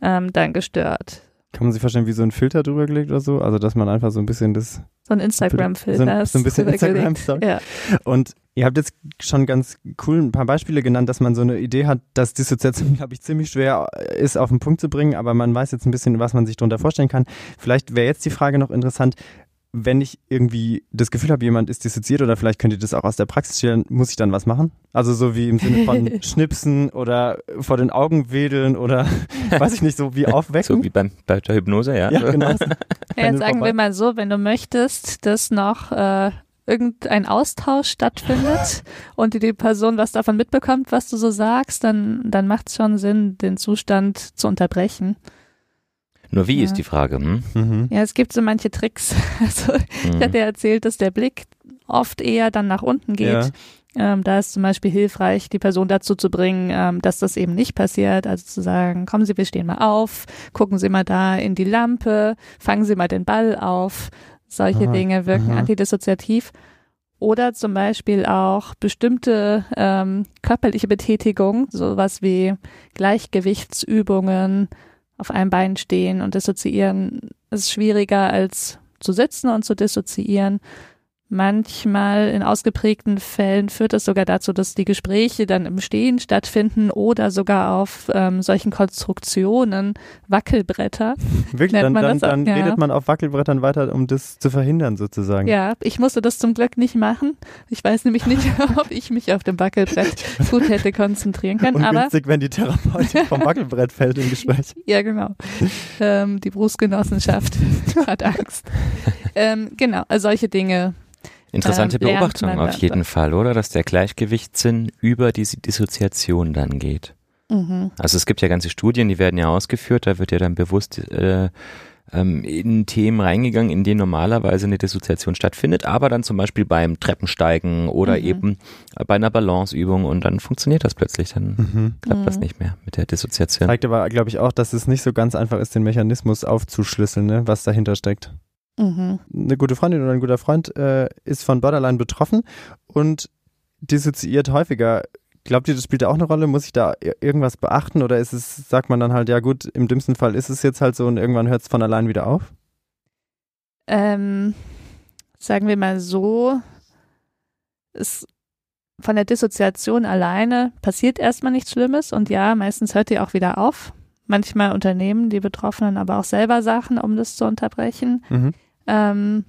ähm, dann gestört. Kann man sich vorstellen, wie so ein Filter drüber gelegt oder so? Also, dass man einfach so ein bisschen das, So ein Instagram-Filter. so, ein- so ein bisschen. Instagram-Story. Ja. Und ihr habt jetzt schon ganz cool ein paar Beispiele genannt, dass man so eine Idee hat, dass Dissoziation, glaube ich, ziemlich schwer ist, auf den Punkt zu bringen, aber man weiß jetzt ein bisschen, was man sich darunter vorstellen kann. Vielleicht wäre jetzt die Frage noch interessant, wenn ich irgendwie das Gefühl habe, jemand ist dissoziiert oder vielleicht könnt ihr das auch aus der Praxis stellen, muss ich dann was machen? Also so wie im Sinne von schnipsen oder vor den Augen wedeln oder weiß ich nicht, so wie aufwecken. So wie beim, bei der Hypnose, ja. ja, genau. Ja, jetzt sagen wir mal so, wenn du möchtest, dass noch äh, irgendein Austausch stattfindet und die, die Person was davon mitbekommt, was du so sagst, dann, dann macht es schon Sinn, den Zustand zu unterbrechen. Nur wie Ja. ist die Frage? Hm? Mhm. Ja, es gibt so manche Tricks. Also ich Hm. hatte ja erzählt, dass der Blick oft eher dann nach unten geht. Ähm, da ist zum Beispiel hilfreich, die Person dazu zu bringen, ähm, dass das eben nicht passiert. Also zu sagen, kommen Sie, wir stehen mal auf, gucken Sie mal da in die Lampe, fangen Sie mal den Ball auf. Solche Aha, Dinge wirken aha. antidissoziativ. Oder zum Beispiel auch bestimmte ähm, körperliche Betätigung, sowas wie Gleichgewichtsübungen, auf einem Bein stehen und dissoziieren ist schwieriger als zu sitzen und zu dissoziieren. Manchmal in ausgeprägten Fällen führt es sogar dazu, dass die Gespräche dann im Stehen stattfinden oder sogar auf ähm, solchen Konstruktionen, Wackelbretter. Wirklich, dann, man dann, dann ja. redet man auf Wackelbrettern weiter, um das zu verhindern sozusagen. Ja, ich musste das zum Glück nicht machen. Ich weiß nämlich nicht, ob ich mich auf dem Wackelbrett gut hätte konzentrieren können. Aber Ungünstig, wenn die Therapeutin vom Wackelbrett fällt im Gespräch. Ja, genau. Ähm, die Berufsgenossenschaft hat Angst. ähm, genau, also solche Dinge. Interessante ähm, Beobachtung auf jeden Fall, oder? Dass der Gleichgewichtssinn über die Dissoziation dann geht. Mhm. Also es gibt ja ganze Studien, die werden ja ausgeführt, da wird ja dann bewusst äh, ähm, in Themen reingegangen, in denen normalerweise eine Dissoziation stattfindet, aber dann zum Beispiel beim Treppensteigen oder Mhm. eben bei einer Balanceübung und dann funktioniert das plötzlich, dann Mhm. klappt das Mhm. nicht mehr mit der Dissoziation. Zeigt aber, glaube ich, auch, dass es nicht so ganz einfach ist, den Mechanismus aufzuschlüsseln, ne, was dahinter steckt. Mhm. Eine gute Freundin oder ein guter Freund äh, ist von Borderline betroffen und dissoziiert häufiger. Glaubt ihr, das spielt da auch eine Rolle? Muss ich da ir- irgendwas beachten oder ist es, sagt man dann halt, ja gut, im dümmsten Fall ist es jetzt halt so und irgendwann hört es von allein wieder auf? Ähm, sagen wir mal so, es von der Dissoziation alleine passiert erstmal nichts Schlimmes und ja, meistens hört die auch wieder auf. Manchmal unternehmen die Betroffenen aber auch selber Sachen, um das zu unterbrechen. Mhm. Ähm,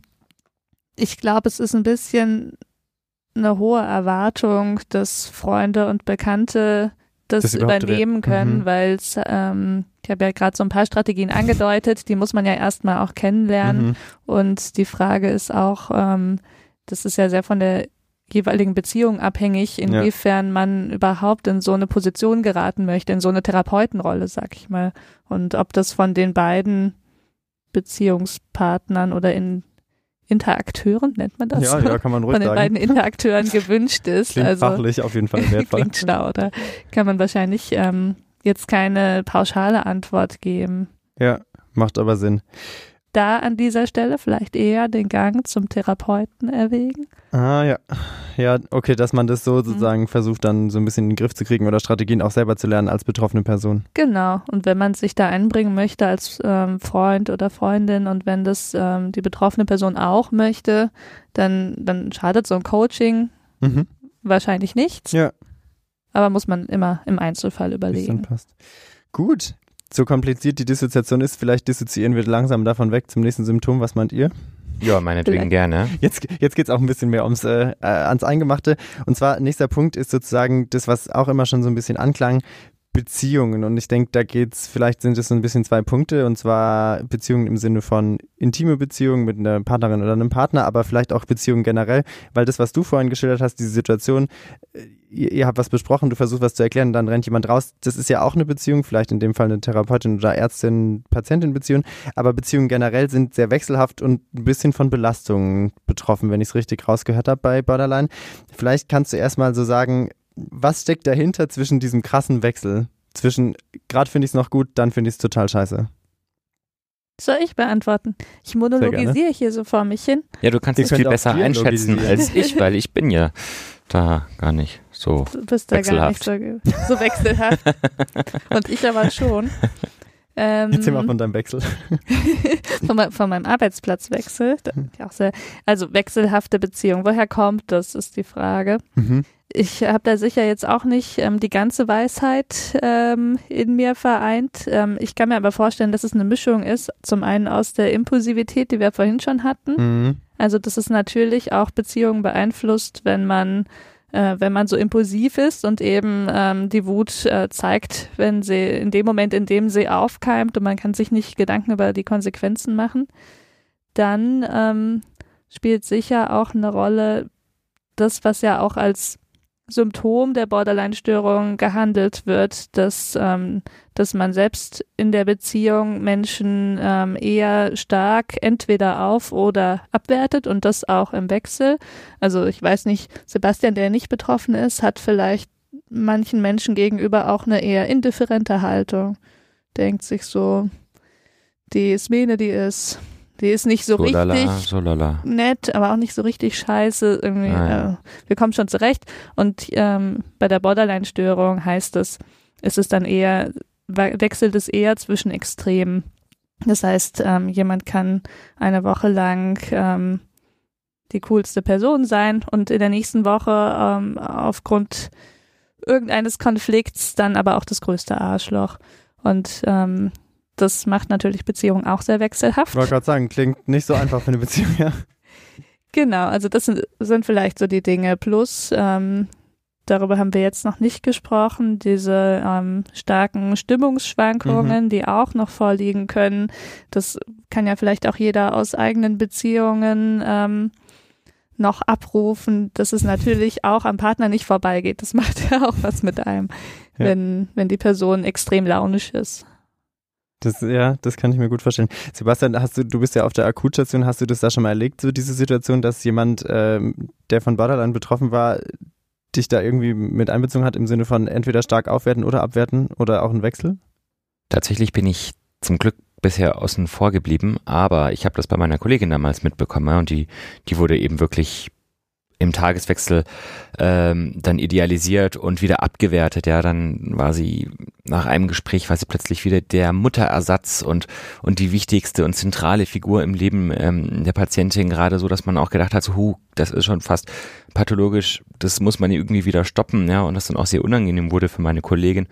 ich glaube, es ist ein bisschen eine hohe Erwartung, dass Freunde und Bekannte das, Das übernehmen können, Mhm. weil es, ähm, ich habe ja gerade so ein paar Strategien angedeutet, die muss man ja erstmal auch kennenlernen. Mhm. Und die Frage ist auch, ähm, das ist ja sehr von der jeweiligen Beziehung abhängig, inwiefern man überhaupt in so eine Position geraten möchte, in so eine Therapeutenrolle, sag ich mal. Und ob das von den beiden Beziehungspartnern oder in Interakteuren, nennt man das? Ja, ja, kann man ruhig von den sagen. beiden Interakteuren gewünscht ist. Klingt also fachlich auf jeden Fall wertvoll. klingt schlau, da kann man wahrscheinlich ähm, jetzt keine pauschale Antwort geben. Ja, macht aber Sinn. Da an dieser Stelle vielleicht eher den Gang zum Therapeuten erwägen. Ah ja. Ja, okay, dass man das so Mhm. sozusagen versucht, dann so ein bisschen in den Griff zu kriegen oder Strategien auch selber zu lernen als betroffene Person. Genau. Und wenn man sich da einbringen möchte als ähm, Freund oder Freundin und wenn das ähm, die betroffene Person auch möchte, dann, dann schadet so ein Coaching Mhm. wahrscheinlich nichts. Ja. Aber muss man immer im Einzelfall Wie es dann überlegen. passt. Gut. So kompliziert die Dissoziation ist, vielleicht dissoziieren wir langsam davon weg zum nächsten Symptom. Was meint ihr? Ja, meinetwegen gerne. Jetzt, jetzt geht es auch ein bisschen mehr ums äh, äh, ans Eingemachte. Und zwar, nächster Punkt ist sozusagen das, was auch immer schon so ein bisschen anklang, Beziehungen. Und ich denke, da geht's, vielleicht sind es so ein bisschen zwei Punkte, und zwar Beziehungen im Sinne von intime Beziehungen mit einer Partnerin oder einem Partner, aber vielleicht auch Beziehungen generell, weil das, was du vorhin geschildert hast, diese Situation, äh, ihr, ihr habt was besprochen, du versuchst was zu erklären, dann rennt jemand raus. Das ist ja auch eine Beziehung, vielleicht in dem Fall eine Therapeutin oder Ärztin-Patientin-Beziehung, aber Beziehungen generell sind sehr wechselhaft und ein bisschen von Belastungen betroffen, wenn ich es richtig rausgehört habe bei Borderline. Vielleicht kannst du erstmal so sagen, was steckt dahinter zwischen diesem krassen Wechsel? Zwischen, gerade finde ich es noch gut, dann finde ich es total scheiße. Soll ich beantworten? Ich monologisiere hier so vor mich hin. Ja, du kannst es viel besser einschätzen als ich, weil ich bin ja da gar nicht so. Du bist da gar nicht so, so wechselhaft. Und ich aber schon. Ähm, Erzähl mal von deinem Wechsel. von, von meinem Arbeitsplatzwechsel. Also wechselhafte Beziehung. Woher kommt das, ist die Frage. Mhm. Ich habe da sicher jetzt auch nicht ähm, die ganze Weisheit ähm, in mir vereint. Ähm, ich kann mir aber vorstellen, dass es eine Mischung ist. Zum einen aus der Impulsivität, die wir vorhin schon hatten. Mhm. Also dass es natürlich auch Beziehungen beeinflusst, wenn man äh, wenn man so impulsiv ist und eben ähm, die Wut äh, zeigt, wenn sie in dem Moment, in dem sie aufkeimt und man kann sich nicht Gedanken über die Konsequenzen machen, dann ähm, spielt sicher auch eine Rolle das, was ja auch als Symptom der Borderline-Störung gehandelt wird, dass, ähm, dass man selbst in der Beziehung Menschen ähm, eher stark entweder auf oder abwertet und das auch im Wechsel. Also ich weiß nicht, Sebastian, der nicht betroffen ist, hat vielleicht manchen Menschen gegenüber auch eine eher indifferente Haltung. Denkt sich so, die ist Mene, die ist, die ist nicht so, So richtig lala, so lala. nett, aber auch nicht so richtig scheiße. Irgendwie, Ah, äh, wir kommen schon zurecht. Und ähm, bei der Borderline-Störung heißt es, ist es dann eher, we- wechselt es eher zwischen Extremen. Das heißt, ähm, jemand kann eine Woche lang ähm, die coolste Person sein und in der nächsten Woche ähm, aufgrund irgendeines Konflikts dann aber auch das größte Arschloch. Und ähm, das macht natürlich Beziehungen auch sehr wechselhaft. Ich wollte gerade sagen, klingt nicht so einfach für eine Beziehung, ja. Genau, also das sind, sind vielleicht so die Dinge. Plus, ähm, darüber haben wir jetzt noch nicht gesprochen, diese ähm, starken Stimmungsschwankungen, die auch noch vorliegen können. Das kann ja vielleicht auch jeder aus eigenen Beziehungen ähm, noch abrufen, dass es natürlich auch am Partner nicht vorbeigeht. Das macht ja auch was mit einem, Ja. wenn, wenn die Person extrem launisch ist. Das, ja, das kann ich mir gut vorstellen. Sebastian, hast du, du bist ja auf der Akutstation, hast du das da schon mal erlebt, so diese Situation, dass jemand, ähm, der von Borderline betroffen war, dich da irgendwie mit einbezogen hat im Sinne von entweder stark aufwerten oder abwerten oder auch ein Wechsel? Tatsächlich bin ich zum Glück bisher außen vor geblieben, aber ich habe das bei meiner Kollegin damals mitbekommen und die, die wurde eben wirklich im Tageswechsel ähm, dann idealisiert und wieder abgewertet. Ja, dann war sie nach einem Gespräch war sie plötzlich wieder der Mutterersatz und und die wichtigste und zentrale Figur im Leben ähm, der Patientin gerade so, dass man auch gedacht hat, so, hu, das ist schon fast pathologisch. Das muss man irgendwie wieder stoppen. Ja, und das dann auch sehr unangenehm wurde für meine Kollegin,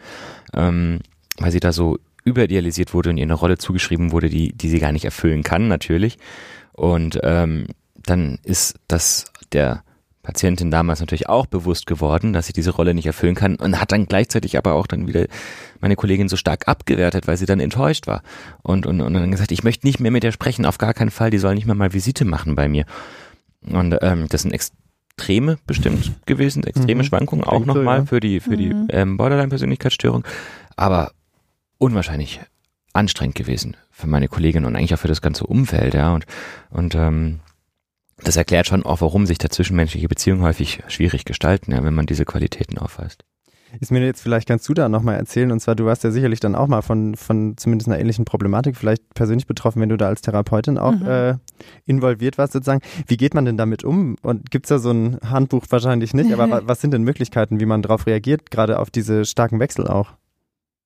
ähm, weil sie da so überidealisiert wurde und ihr eine Rolle zugeschrieben wurde, die die sie gar nicht erfüllen kann natürlich. Und ähm, dann ist das der Patientin damals natürlich auch bewusst geworden, dass sie diese Rolle nicht erfüllen kann und hat dann gleichzeitig aber auch dann wieder meine Kollegin so stark abgewertet, weil sie dann enttäuscht war und, und, und dann gesagt, ich möchte nicht mehr mit ihr sprechen, auf gar keinen Fall, die soll nicht mehr mal Visite machen bei mir. Und ähm, das sind Extreme bestimmt gewesen, extreme Mhm. Schwankungen auch nochmal ja. für die, für die Mhm. ähm, Borderline-Persönlichkeitsstörung, aber unwahrscheinlich anstrengend gewesen für meine Kollegin und eigentlich auch für das ganze Umfeld, ja. Und, und ähm, das erklärt schon auch, warum sich da zwischenmenschliche Beziehungen häufig schwierig gestalten, ja, wenn man diese Qualitäten aufweist. Ist mir jetzt vielleicht kannst du da nochmal erzählen, und zwar du warst ja sicherlich dann auch mal von, von zumindest einer ähnlichen Problematik vielleicht persönlich betroffen, wenn du da als Therapeutin auch Mhm. äh, involviert warst sozusagen. Wie geht man denn damit um? Und gibt's da so ein Handbuch wahrscheinlich nicht, aber wa- was sind denn Möglichkeiten, wie man darauf reagiert, gerade auf diese starken Wechsel auch?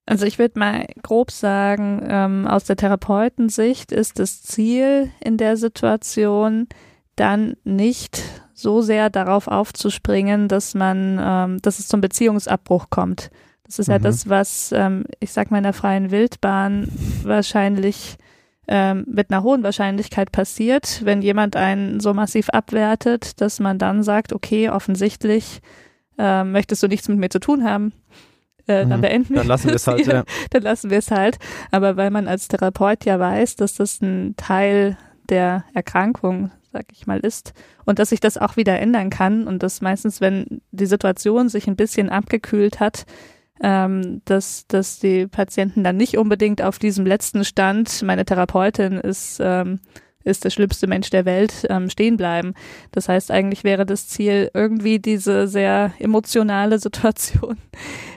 Also ich würde mal grob sagen, ähm, aus der Therapeutensicht ist das Ziel in der Situation dann nicht so sehr darauf aufzuspringen, dass man, ähm, dass es zum Beziehungsabbruch kommt. Das ist ja Mhm. das, was ähm, ich sag mal in der freien Wildbahn wahrscheinlich ähm, mit einer hohen Wahrscheinlichkeit passiert, wenn jemand einen so massiv abwertet, dass man dann sagt, okay, offensichtlich ähm, möchtest du nichts mit mir zu tun haben. Äh, dann Mhm. beenden wir Dann lassen wir es halt. Ja, Ja. dann lassen wir es halt. Aber weil man als Therapeut ja weiß, dass das ein Teil der Erkrankung, sag ich mal, ist und dass sich das auch wieder ändern kann und dass meistens, wenn die Situation sich ein bisschen abgekühlt hat, ähm, dass, dass die Patienten dann nicht unbedingt auf diesem letzten Stand, meine Therapeutin ist, ähm, ist der schlimmste Mensch der Welt, ähm, stehen bleiben. Das heißt, eigentlich wäre das Ziel, irgendwie diese sehr emotionale Situation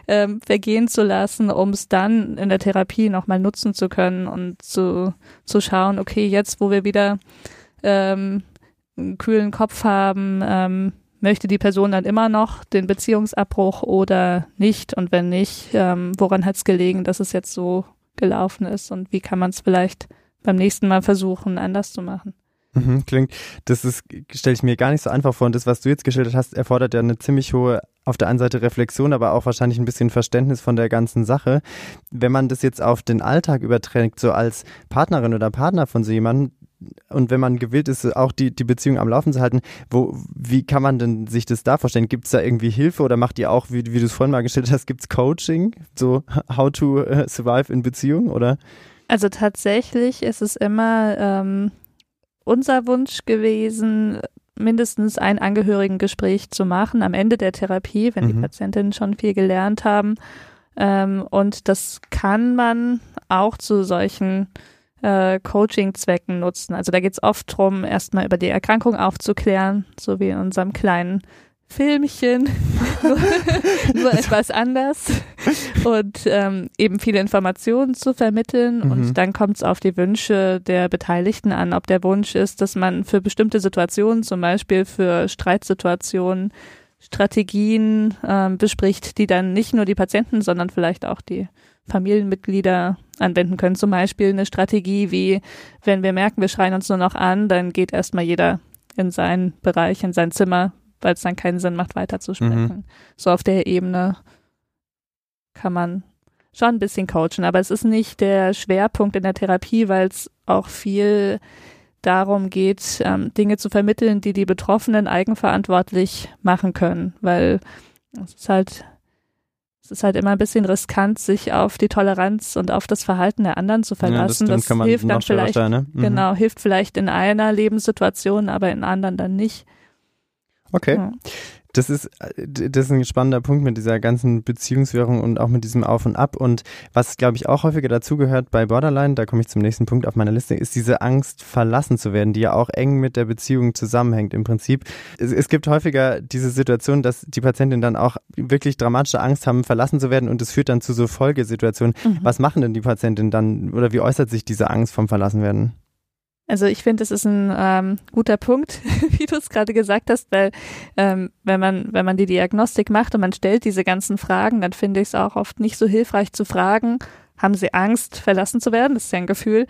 ähm, vergehen zu lassen, um es dann in der Therapie nochmal nutzen zu können und zu, zu schauen, okay, jetzt, wo wir wieder ähm, einen kühlen Kopf haben, ähm, möchte die Person dann immer noch den Beziehungsabbruch oder nicht? Und wenn nicht, ähm, woran hat es gelegen, dass es jetzt so gelaufen ist und wie kann man es vielleicht beim nächsten Mal versuchen, anders zu machen? Mhm, klingt, das ist, stelle ich mir gar nicht so einfach vor. Und das, was du jetzt geschildert hast, erfordert ja eine ziemlich hohe, auf der einen Seite Reflexion, aber auch wahrscheinlich ein bisschen Verständnis von der ganzen Sache. Wenn man das jetzt auf den Alltag überträgt, so als Partnerin oder Partner von so jemandem, und wenn man gewillt ist, auch die, die Beziehung am Laufen zu halten, wo, wie kann man denn sich das da vorstellen? Gibt es da irgendwie Hilfe oder macht ihr auch, wie, wie du es vorhin mal geschildert hast, gibt es Coaching? So, how to äh, survive in Beziehung, oder? Also tatsächlich ist es immer ähm, unser Wunsch gewesen, mindestens ein Angehörigengespräch zu machen am Ende der Therapie, wenn die Mhm. Patientinnen schon viel gelernt haben. Ähm, und das kann man auch zu solchen äh, Coaching-Zwecken nutzen. Also da geht es oft darum, erstmal über die Erkrankung aufzuklären, so wie in unserem kleinen Filmchen, nur, nur etwas anders und ähm, eben viele Informationen zu vermitteln. Mhm. Und dann kommt es auf die Wünsche der Beteiligten an, ob der Wunsch ist, dass man für bestimmte Situationen, zum Beispiel für Streitsituationen, Strategien ähm, bespricht, die dann nicht nur die Patienten, sondern vielleicht auch die Familienmitglieder anwenden können. Zum Beispiel eine Strategie wie, wenn wir merken, wir schreien uns nur noch an, dann geht erstmal jeder in seinen Bereich, in sein Zimmer, weil es dann keinen Sinn macht, weiterzusprechen. So auf der Ebene kann man schon ein bisschen coachen, aber es ist nicht der Schwerpunkt in der Therapie, weil es auch viel darum geht, ähm, Dinge zu vermitteln, die die Betroffenen eigenverantwortlich machen können, weil es ist halt es ist halt immer ein bisschen riskant, sich auf die Toleranz und auf das Verhalten der anderen zu verlassen. ja, das, das hilft dann vielleicht ne? Mhm. Genau, hilft vielleicht in einer Lebenssituation, aber in anderen dann nicht. Okay. Ja. Das ist, äh, das ist ein spannender Punkt mit dieser ganzen Beziehungswährung und auch mit diesem Auf und Ab. Und was, glaube ich, auch häufiger dazugehört bei Borderline, da komme ich zum nächsten Punkt auf meiner Liste, ist diese Angst, verlassen zu werden, die ja auch eng mit der Beziehung zusammenhängt im Prinzip. Es, es gibt häufiger diese Situation, dass die Patientinnen dann auch wirklich dramatische Angst haben, verlassen zu werden und es führt dann zu so Folgesituationen. Mhm. Was machen denn die Patientinnen dann oder wie äußert sich diese Angst vom Verlassenwerden? Also ich finde, es ist ein ähm, guter Punkt, wie du es gerade gesagt hast, weil ähm, wenn man wenn man die Diagnostik macht und man stellt diese ganzen Fragen, dann finde ich es auch oft nicht so hilfreich zu fragen, haben sie Angst, verlassen zu werden, das ist ja ein Gefühl,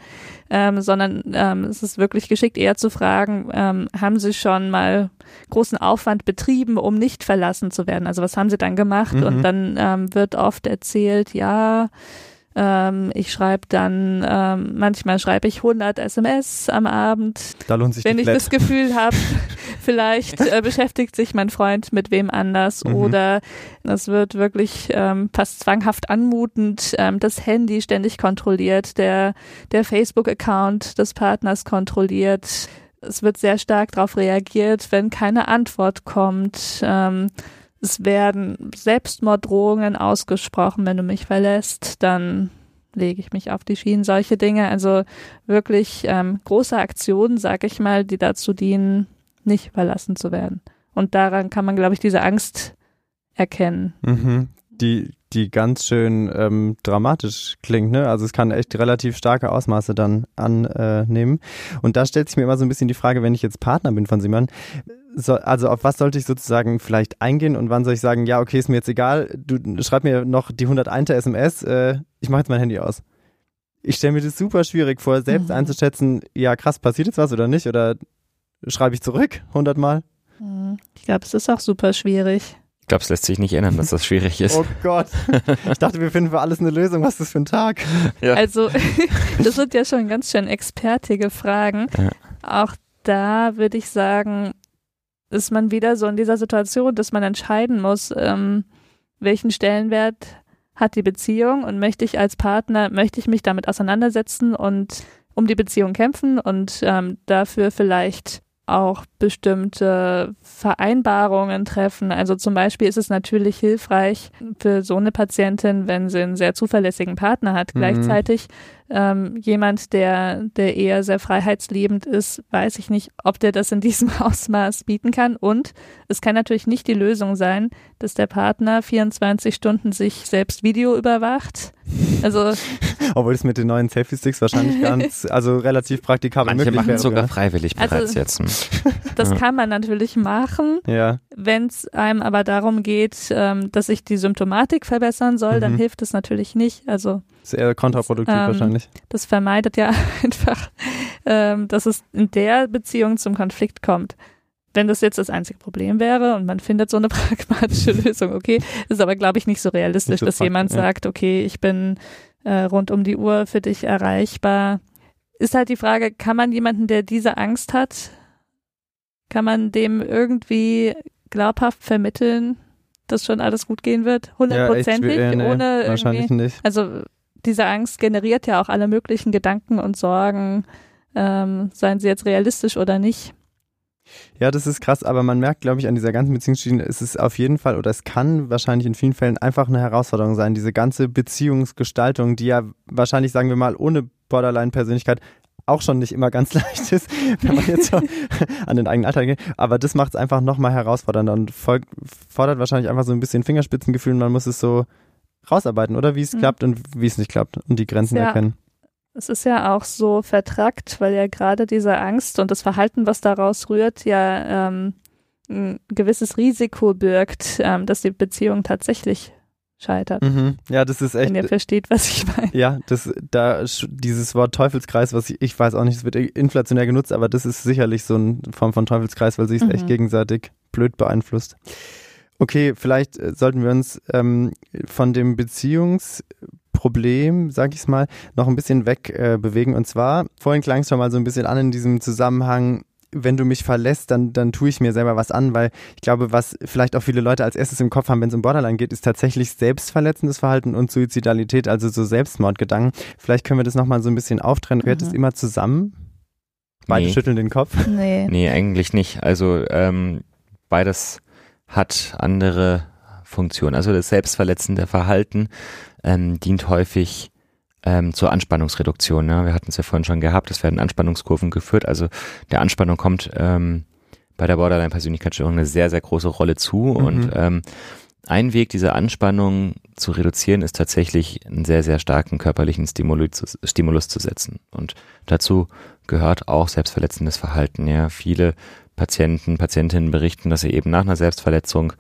ähm, sondern ähm, es ist wirklich geschickt eher zu fragen, ähm, haben sie schon mal großen Aufwand betrieben, um nicht verlassen zu werden? Also was haben sie dann gemacht? Mhm. Und dann ähm, wird oft erzählt, ja, Ähm, ich schreibe dann, ähm, manchmal schreibe ich 100 SMS am Abend. Da lohnt sich Wenn ich Flat. das Gefühl habe, vielleicht äh, beschäftigt sich mein Freund mit wem anders Mhm. oder es wird wirklich ähm, fast zwanghaft anmutend, ähm, das Handy ständig kontrolliert, der, der Facebook-Account des Partners kontrolliert. Es wird sehr stark darauf reagiert, wenn keine Antwort kommt. Ähm, es werden Selbstmorddrohungen ausgesprochen, wenn du mich verlässt, dann lege ich mich auf die Schienen. Solche Dinge, also wirklich ähm, große Aktionen, sag ich mal, die dazu dienen, nicht verlassen zu werden. Und daran kann man, glaube ich, diese Angst erkennen. Mhm. Die, die ganz schön ähm, dramatisch klingt, ne? Also es kann echt relativ starke Ausmaße dann annehmen. Und da stellt sich mir immer so ein bisschen die Frage, wenn ich jetzt Partner bin von Simon, so, also auf was sollte ich sozusagen vielleicht eingehen und wann soll ich sagen, ja, okay, ist mir jetzt egal, du schreib mir noch die 101. SMS, äh, ich mache jetzt mein Handy aus. Ich stelle mir das super schwierig vor, selbst Mhm. einzuschätzen, ja krass, passiert jetzt was oder nicht? Oder schreibe ich zurück 100 Mal? Hm, Ich glaube, es ist auch super schwierig. Ich glaube, es lässt sich nicht ändern, dass das schwierig ist. Oh Gott. Ich dachte, wir finden für alles eine Lösung. Was ist das für ein Tag? Ja. Also, das sind ja schon ganz schön expertige Fragen. Ja. Auch da würde ich sagen, ist man wieder so in dieser Situation, dass man entscheiden muss, ähm, welchen Stellenwert hat die Beziehung und möchte ich als Partner, möchte ich mich damit auseinandersetzen und um die Beziehung kämpfen und ähm, dafür vielleicht auch bestimmte Vereinbarungen treffen. Also zum Beispiel ist es natürlich hilfreich für so eine Patientin, wenn sie einen sehr zuverlässigen Partner hat. Mhm. Gleichzeitig ähm, jemand, der, der eher sehr freiheitsliebend ist, weiß ich nicht, ob der das in diesem Ausmaß bieten kann. Und es kann natürlich nicht die Lösung sein, dass der Partner 24 Stunden sich selbst Video überwacht. Also Obwohl es mit den neuen Selfie-Sticks wahrscheinlich ganz, also relativ praktikabel Manche möglich machen wäre. sogar ja. freiwillig Also- bereits jetzt. Hm. das Ja. kann man natürlich machen. Ja, Wenn es einem aber darum geht, ähm, dass sich die Symptomatik verbessern soll, dann Mhm. hilft es natürlich nicht. Also ist eher kontraproduktiv Ähm, wahrscheinlich. das vermeidet ja einfach, ähm, dass es in der Beziehung zum Konflikt kommt. Wenn das jetzt das einzige Problem wäre und man findet so eine pragmatische Lösung, okay, ist aber, glaube ich, nicht so realistisch, Nicht so dass jemand ja. sagt, okay, ich bin äh, rund um die Uhr für dich erreichbar. Ist halt die Frage, kann man jemanden, der diese Angst hat, kann man dem irgendwie glaubhaft vermitteln, dass schon alles gut gehen wird? Hundertprozentig, äh, nee, ohne Wahrscheinlich irgendwie. nicht. Also diese Angst generiert ja auch alle möglichen Gedanken und Sorgen, ähm, seien sie jetzt realistisch oder nicht. Ja, das ist krass, aber man merkt, glaube ich, an dieser ganzen Beziehungsschiene, es ist auf jeden Fall oder es kann wahrscheinlich in vielen Fällen einfach eine Herausforderung sein, diese ganze Beziehungsgestaltung, die ja wahrscheinlich, sagen wir mal, ohne Borderline-Persönlichkeit auch schon nicht immer ganz leicht ist, wenn man jetzt so an den eigenen Alltag geht. Aber das macht es einfach nochmal herausfordernder und fordert wahrscheinlich einfach so ein bisschen Fingerspitzengefühl und man muss es so rausarbeiten, oder wie es Mhm. klappt und wie es nicht klappt und die Grenzen Ja. erkennen. Es ist ja auch so vertrackt, weil ja gerade diese Angst und das Verhalten, was daraus rührt, ja ähm, ein gewisses Risiko birgt, ähm, dass die Beziehung tatsächlich scheitert. Mhm. Ja, das ist echt. Wenn ihr versteht, was ich meine. Ja, das, da, dieses Wort Teufelskreis, was ich, ich weiß auch nicht, es wird inflationär genutzt, aber das ist sicherlich so eine Form von Teufelskreis, weil sich es Mhm. echt gegenseitig blöd beeinflusst. Okay, vielleicht äh, sollten wir uns ähm, von dem Beziehungsproblem, sag ich's mal, noch ein bisschen weg äh, bewegen. Und zwar, vorhin klang es schon mal so ein bisschen an in diesem Zusammenhang, wenn du mich verlässt, dann, dann tue ich mir selber was an, weil ich glaube, was vielleicht auch viele Leute als erstes im Kopf haben, wenn es um Borderline geht, ist tatsächlich selbstverletzendes Verhalten und Suizidalität, also so Selbstmordgedanken. Vielleicht können wir das nochmal so ein bisschen auftrennen. Gehört das Mhm. immer zusammen? Beide Nee. schütteln den Kopf. Nee. Nee, eigentlich nicht. Also ähm, beides hat andere Funktionen. Also das selbstverletzende Verhalten ähm, dient häufig ähm, zur Anspannungsreduktion. Ne? Wir hatten es ja vorhin schon gehabt, es werden Anspannungskurven geführt. Also der Anspannung kommt ähm, bei der Borderline-Persönlichkeitsstörung eine sehr, sehr große Rolle zu. Mhm. Und ähm, ein Weg, diese Anspannung zu reduzieren, ist tatsächlich einen sehr, sehr starken körperlichen Stimuli zu, Stimulus zu setzen. Und dazu gehört auch selbstverletzendes Verhalten. Ja, viele Patienten, Patientinnen berichten, dass sie eben nach einer Selbstverletzung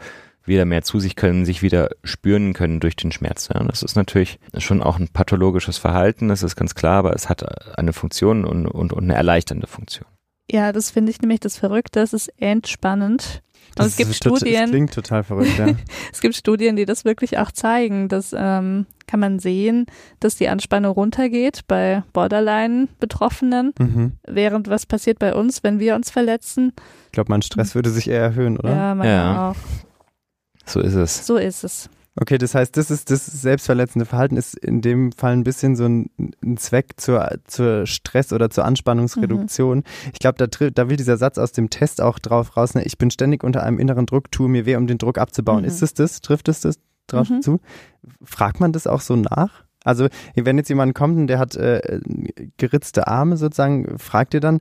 wieder mehr zu sich können, sich wieder spüren können durch den Schmerz. Ja, das ist natürlich schon auch ein pathologisches Verhalten, das ist ganz klar, aber es hat eine Funktion und, und, und eine erleichternde Funktion. Ja, das finde ich nämlich das Verrückte. Es ist entspannend. Und es gibt Studien, Das klingt total verrückt, ja. es gibt Studien, die das wirklich auch zeigen. Das ähm, kann man sehen, dass die Anspannung runtergeht bei Borderline-Betroffenen, mhm. während was passiert bei uns, wenn wir uns verletzen. Ich glaube, mein Stress würde sich eher erhöhen, oder? Ja, man Ja. auch. So ist es. So ist es. Okay, das heißt, das ist das selbstverletzende Verhalten ist in dem Fall ein bisschen so ein, ein Zweck zur, zur Stress- oder zur Anspannungsreduktion. Ich glaube, da, da will dieser Satz aus dem Test auch drauf raus. Ne? Ich bin ständig unter einem inneren Druck, tue mir weh, um den Druck abzubauen. Mhm. Ist es das? Trifft es das drauf Mhm. zu? Fragt man das auch so nach? Also, wenn jetzt jemand kommt und der hat äh, geritzte Arme sozusagen, fragt ihr dann,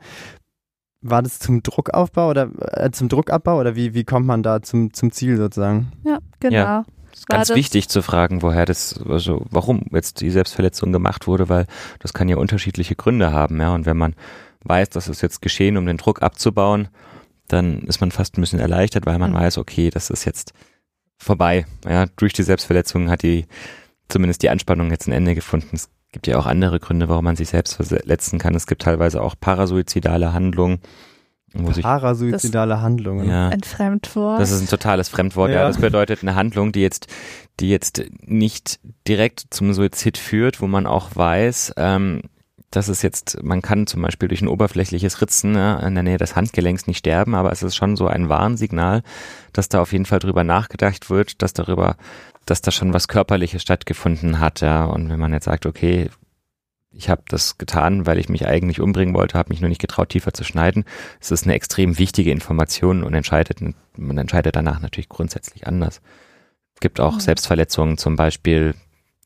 war das zum Druckaufbau oder äh, zum Druckabbau oder wie, wie kommt man da zum, zum Ziel sozusagen? Ja, genau. Ja. ganz das- wichtig zu fragen, woher das, also warum jetzt die Selbstverletzung gemacht wurde, weil das kann ja unterschiedliche Gründe haben, ja. Und wenn man weiß, dass es jetzt geschehen, um den Druck abzubauen, dann ist man fast ein bisschen erleichtert, weil man Mhm. weiß, okay, das ist jetzt vorbei. Ja, durch die Selbstverletzung hat die zumindest die Anspannung jetzt ein Ende gefunden. Es gibt ja auch andere Gründe, warum man sich selbst verletzen kann. Es gibt teilweise auch parasuizidale Handlungen, Parasuizidale Handlungen. ja, Ein Fremdwort. das ist ein totales Fremdwort, ja. Ja. Das bedeutet eine Handlung, die jetzt, die jetzt nicht direkt zum Suizid führt, wo man auch weiß, ähm, dass es jetzt, man kann zum Beispiel durch ein oberflächliches Ritzen ne, in der Nähe des Handgelenks nicht sterben, aber es ist schon so ein Warnsignal, dass da auf jeden Fall drüber nachgedacht wird, dass darüber, dass da schon was Körperliches stattgefunden hat, ja. Und wenn man jetzt sagt, okay, ich habe das getan, weil ich mich eigentlich umbringen wollte, habe mich nur nicht getraut, tiefer zu schneiden. Es ist eine extrem wichtige Information und entscheidet, man entscheidet danach natürlich grundsätzlich anders. Es gibt auch Mhm. Selbstverletzungen, zum Beispiel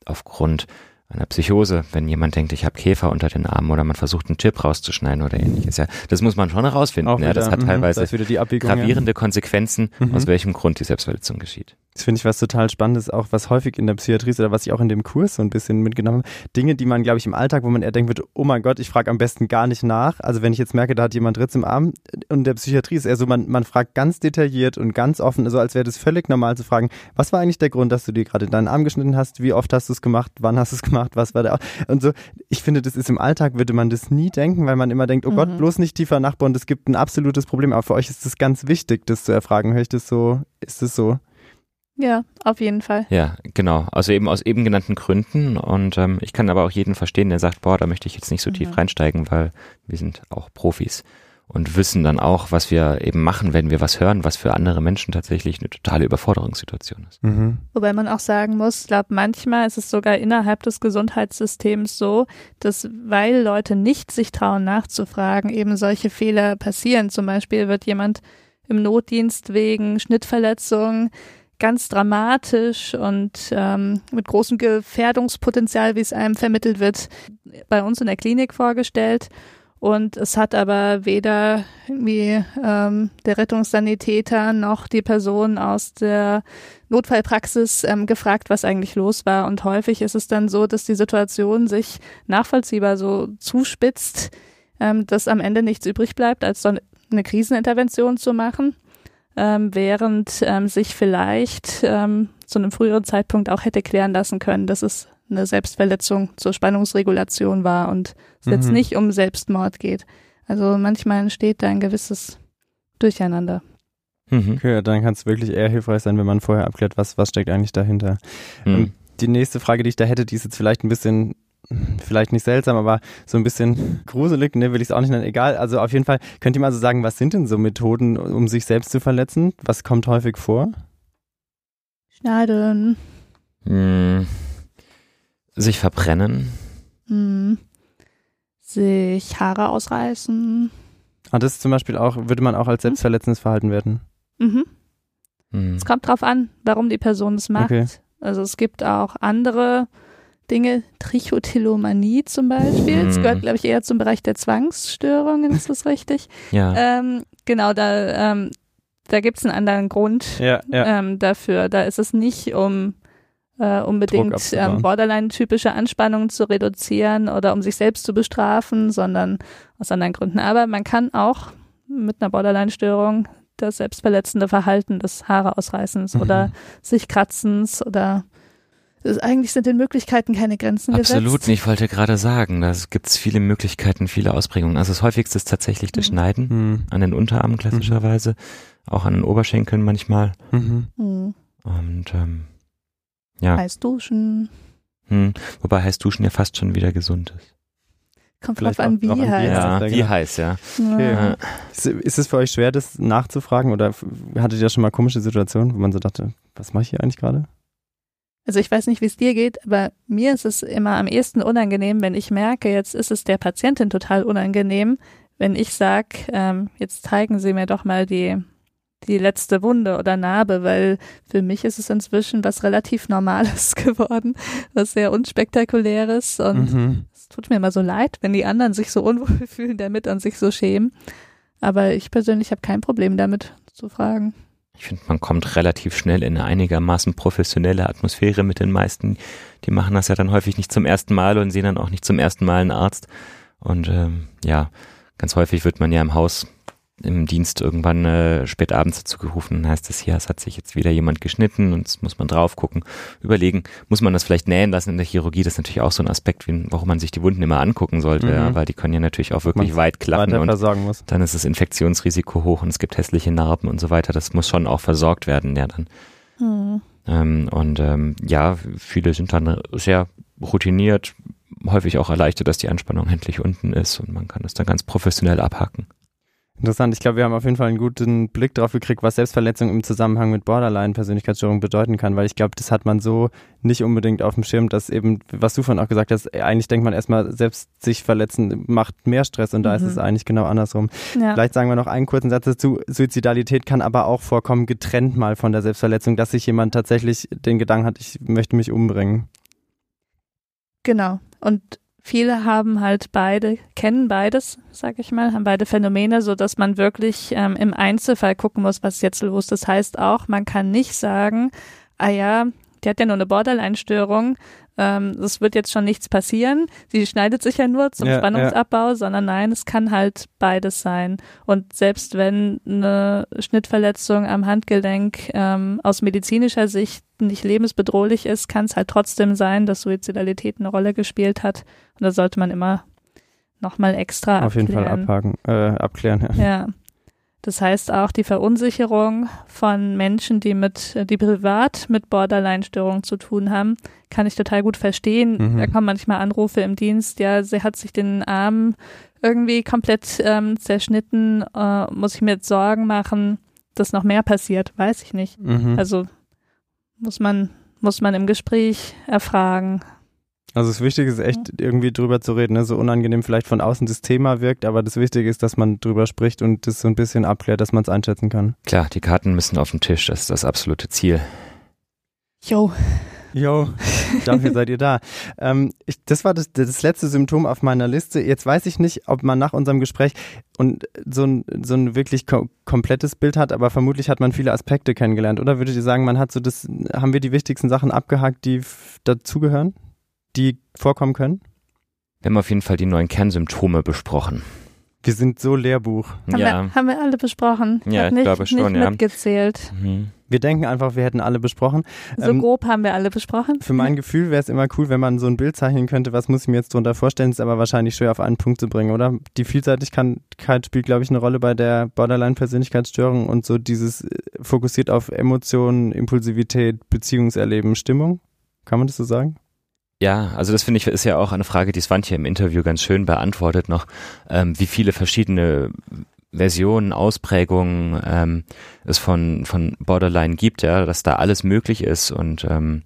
aufgrund einer Psychose, wenn jemand denkt, ich habe Käfer unter den Armen oder man versucht einen Chip rauszuschneiden oder ähnliches. Ja, das muss man schon herausfinden. Auch ja, das wieder, hat mhm, teilweise da ist wieder die Abwägung. ja. gravierende Konsequenzen, Mhm. aus welchem Grund die Selbstverletzung geschieht. Das finde ich was total Spannendes, auch was häufig in der Psychiatrie ist oder was ich auch in dem Kurs so ein bisschen mitgenommen habe. Dinge, die man, glaube ich, im Alltag, wo man eher denkt wird, oh mein Gott, ich frage am besten gar nicht nach. Also wenn ich jetzt merke, da hat jemand Ritz im Arm und in der Psychiatrie ist eher so, man, man fragt ganz detailliert und ganz offen, so als wäre das völlig normal zu fragen, was war eigentlich der Grund, dass du dir gerade deinen Arm geschnitten hast? Wie oft hast du es gemacht? Wann hast du es gemacht? Was war der? Und so, ich finde, das ist im Alltag, würde man das nie denken, weil man immer denkt, oh Gott, Mhm. bloß nicht tiefer nachbauen, das gibt ein absolutes Problem. Aber für euch ist es ganz wichtig, das zu erfragen. Höre ich das so? Ist es so? Ja, auf jeden Fall. Ja, genau. Also eben aus eben genannten Gründen. Und ähm, ich kann aber auch jeden verstehen, der sagt, boah, da möchte ich jetzt nicht so tief Mhm. reinsteigen, weil wir sind auch Profis und wissen dann auch, was wir eben machen, wenn wir was hören, was für andere Menschen tatsächlich eine totale Überforderungssituation ist. Mhm. Wobei man auch sagen muss, ich glaube, manchmal ist es sogar innerhalb des Gesundheitssystems so, dass weil Leute nicht sich trauen nachzufragen, eben solche Fehler passieren. Zum Beispiel wird jemand im Notdienst wegen Schnittverletzung ganz dramatisch und ähm, mit großem Gefährdungspotenzial, wie es einem vermittelt wird, bei uns in der Klinik vorgestellt. Und es hat aber weder irgendwie ähm, der Rettungssanitäter noch die Person aus der Notfallpraxis ähm, gefragt, was eigentlich los war. Und häufig ist es dann so, dass die Situation sich nachvollziehbar so zuspitzt, ähm, dass am Ende nichts übrig bleibt, als so eine Krisenintervention zu machen, ähm, während ähm, sich vielleicht ähm, zu einem früheren Zeitpunkt auch hätte klären lassen können, dass es eine Selbstverletzung zur Spannungsregulation war und es jetzt Mhm. nicht um Selbstmord geht. Also manchmal entsteht da ein gewisses Durcheinander. Mhm. Okay, dann kann es wirklich eher hilfreich sein, wenn man vorher abklärt, was, was steckt eigentlich dahinter. Mhm. Die nächste Frage, die ich da hätte, die ist jetzt vielleicht ein bisschen, vielleicht nicht seltsam, aber so ein bisschen gruselig, ne, will ich es auch nicht nennen, egal. Also auf jeden Fall, könnt ihr mal so sagen, was sind denn so Methoden, um sich selbst zu verletzen? Was kommt häufig vor? Schneiden. Mhm. Sich verbrennen. Hm. Sich Haare ausreißen. Ah, das ist zum Beispiel auch, würde man auch als selbstverletzendes Verhalten werten. Mhm. Mhm. Es kommt drauf an, warum die Person es macht. Okay. Also es gibt auch andere Dinge, Trichotillomanie zum Beispiel. Das Mhm. gehört, glaube ich, eher zum Bereich der Zwangsstörungen, ist das richtig? Ja. Ähm, genau, da, ähm, da gibt es einen anderen Grund Ja, ja. ähm, dafür. Da ist es nicht um äh, unbedingt ähm, Borderline-typische Anspannungen zu reduzieren oder um sich selbst zu bestrafen, sondern aus anderen Gründen. Aber man kann auch mit einer Borderline-Störung das selbstverletzende Verhalten des Haare ausreißens Mhm. oder sich kratzens oder es, eigentlich sind den Möglichkeiten keine Grenzen Absolut gesetzt. nicht. Ich wollte gerade sagen, da gibt es viele Möglichkeiten, viele Ausprägungen. Also das häufigste ist tatsächlich das Mhm. Schneiden Hm. an den Unterarmen klassischerweise. auch an den Oberschenkeln manchmal. Mhm. Hm. Und ähm, ja, Heiß duschen. hm, wobei heiß duschen ja fast schon wieder gesund ist. Kommt Vielleicht drauf an, auch- wie auch an wie heiß. Ja, wie genau. heiß, ja. Okay. Ja. Ist, ist es für euch schwer, das nachzufragen oder hattet ihr schon mal komische Situationen, wo man so dachte, was mache ich hier eigentlich gerade? Also ich weiß nicht, wie es dir geht, aber mir ist es immer am ehesten unangenehm, wenn ich merke, jetzt ist es der Patientin total unangenehm, wenn ich sag, ähm, jetzt zeigen Sie mir doch mal die die letzte Wunde oder Narbe, weil für mich ist es inzwischen was relativ Normales geworden, was sehr unspektakuläres und Mhm. es tut mir immer so leid, wenn die anderen sich so unwohl fühlen damit und sich so schämen. Aber ich persönlich habe kein Problem damit zu fragen. Ich finde, man kommt relativ schnell in eine einigermaßen professionelle Atmosphäre mit den meisten. Die machen das ja dann häufig nicht zum ersten Mal und sehen dann auch nicht zum ersten Mal einen Arzt. Und ähm, ja, ganz häufig wird man ja im Haus im Dienst irgendwann äh, spät abends dazu gerufen, dann heißt es hier, es hat sich jetzt wieder jemand geschnitten und jetzt muss man drauf gucken, überlegen, muss man das vielleicht nähen lassen in der Chirurgie, das ist natürlich auch so ein Aspekt, wie, warum man sich die Wunden immer angucken sollte, Mhm. ja, weil die können ja natürlich auch wirklich weit klappen und dann ist das Infektionsrisiko hoch und es gibt hässliche Narben und so weiter. Das muss schon auch versorgt werden, ja dann. Hm. Ähm, und ähm, ja, viele sind dann sehr routiniert, häufig auch erleichtert, dass die Anspannung endlich unten ist und man kann das dann ganz professionell abhaken. Interessant. Ich glaube, wir haben auf jeden Fall einen guten Blick drauf gekriegt, was Selbstverletzung im Zusammenhang mit Borderline-Persönlichkeitsstörung bedeuten kann, weil ich glaube, das hat man so nicht unbedingt auf dem Schirm, dass eben, was du vorhin auch gesagt hast, eigentlich denkt man erstmal, selbst sich verletzen macht mehr Stress und da ist Mhm. es eigentlich genau andersrum. Ja. Vielleicht sagen wir noch einen kurzen Satz dazu. Suizidalität kann aber auch vorkommen, getrennt mal von der Selbstverletzung, dass sich jemand tatsächlich den Gedanken hat, ich möchte mich umbringen. Genau. Und viele haben halt beide, kennen beides, sag ich mal, haben beide Phänomene, so dass man wirklich ähm, im Einzelfall gucken muss, was ist jetzt los. Das heißt auch, man kann nicht sagen, ah ja, die hat ja nur eine Borderline-Störung, ähm, es wird jetzt schon nichts passieren, sie schneidet sich ja nur zum Ja, Spannungsabbau, sondern nein, es kann halt beides sein. Und selbst wenn eine Schnittverletzung am Handgelenk ähm, aus medizinischer Sicht nicht lebensbedrohlich ist, kann es halt trotzdem sein, dass Suizidalität eine Rolle gespielt hat. Und da sollte man immer nochmal extra Auf jeden Fall abklären. abhaken, äh, abklären. Ja. Ja. Das heißt auch die Verunsicherung von Menschen, die mit, die privat mit Borderline-Störungen zu tun haben, kann ich total gut verstehen. Mhm. Da kommen manchmal Anrufe im Dienst, ja, sie hat sich den Arm irgendwie komplett ähm, zerschnitten, äh, muss ich mir jetzt Sorgen machen, dass noch mehr passiert, weiß ich nicht. Mhm. Also muss man, muss man im Gespräch erfragen. Also das Wichtige ist echt irgendwie drüber zu reden, ne? so unangenehm vielleicht von außen das Thema wirkt, aber das Wichtige ist, dass man drüber spricht und das so ein bisschen abklärt, dass man es einschätzen kann. Klar, die Karten müssen auf den Tisch, das ist das absolute Ziel. Jo. Jo, dafür seid ihr da. Ähm, ich, das war das, das letzte Symptom auf meiner Liste. Jetzt weiß ich nicht, ob man nach unserem Gespräch und so ein, so ein wirklich ko komplettes Bild hat, aber vermutlich hat man viele Aspekte kennengelernt. Oder würdet ihr sagen, man hat so das, haben wir die wichtigsten Sachen abgehakt, die dazugehören, die vorkommen können? Wir haben auf jeden Fall die neuen Kernsymptome besprochen. Wir sind so Lehrbuch. Haben, ja. wir, haben wir alle besprochen. Ja, Hat ich nicht, glaube schon, nicht ja. mitgezählt. Mhm. Wir denken einfach, wir hätten alle besprochen. So Ähm, grob haben wir alle besprochen. Für mein Gefühl wäre es immer cool, wenn man so ein Bild zeichnen könnte, was muss ich mir jetzt drunter vorstellen, ist aber wahrscheinlich schwer auf einen Punkt zu bringen, oder? Die Vielseitigkeit spielt, glaube ich, eine Rolle bei der Borderline-Persönlichkeitsstörung und so dieses äh, fokussiert auf Emotionen, Impulsivität, Beziehungserleben, Stimmung. Kann man das so sagen? Ja, also das finde ich ist ja auch eine Frage, die Swantje im Interview ganz schön beantwortet noch, ähm, wie viele verschiedene Versionen, Ausprägungen ähm, es von, von Borderline gibt, ja, dass da alles möglich ist und ähm,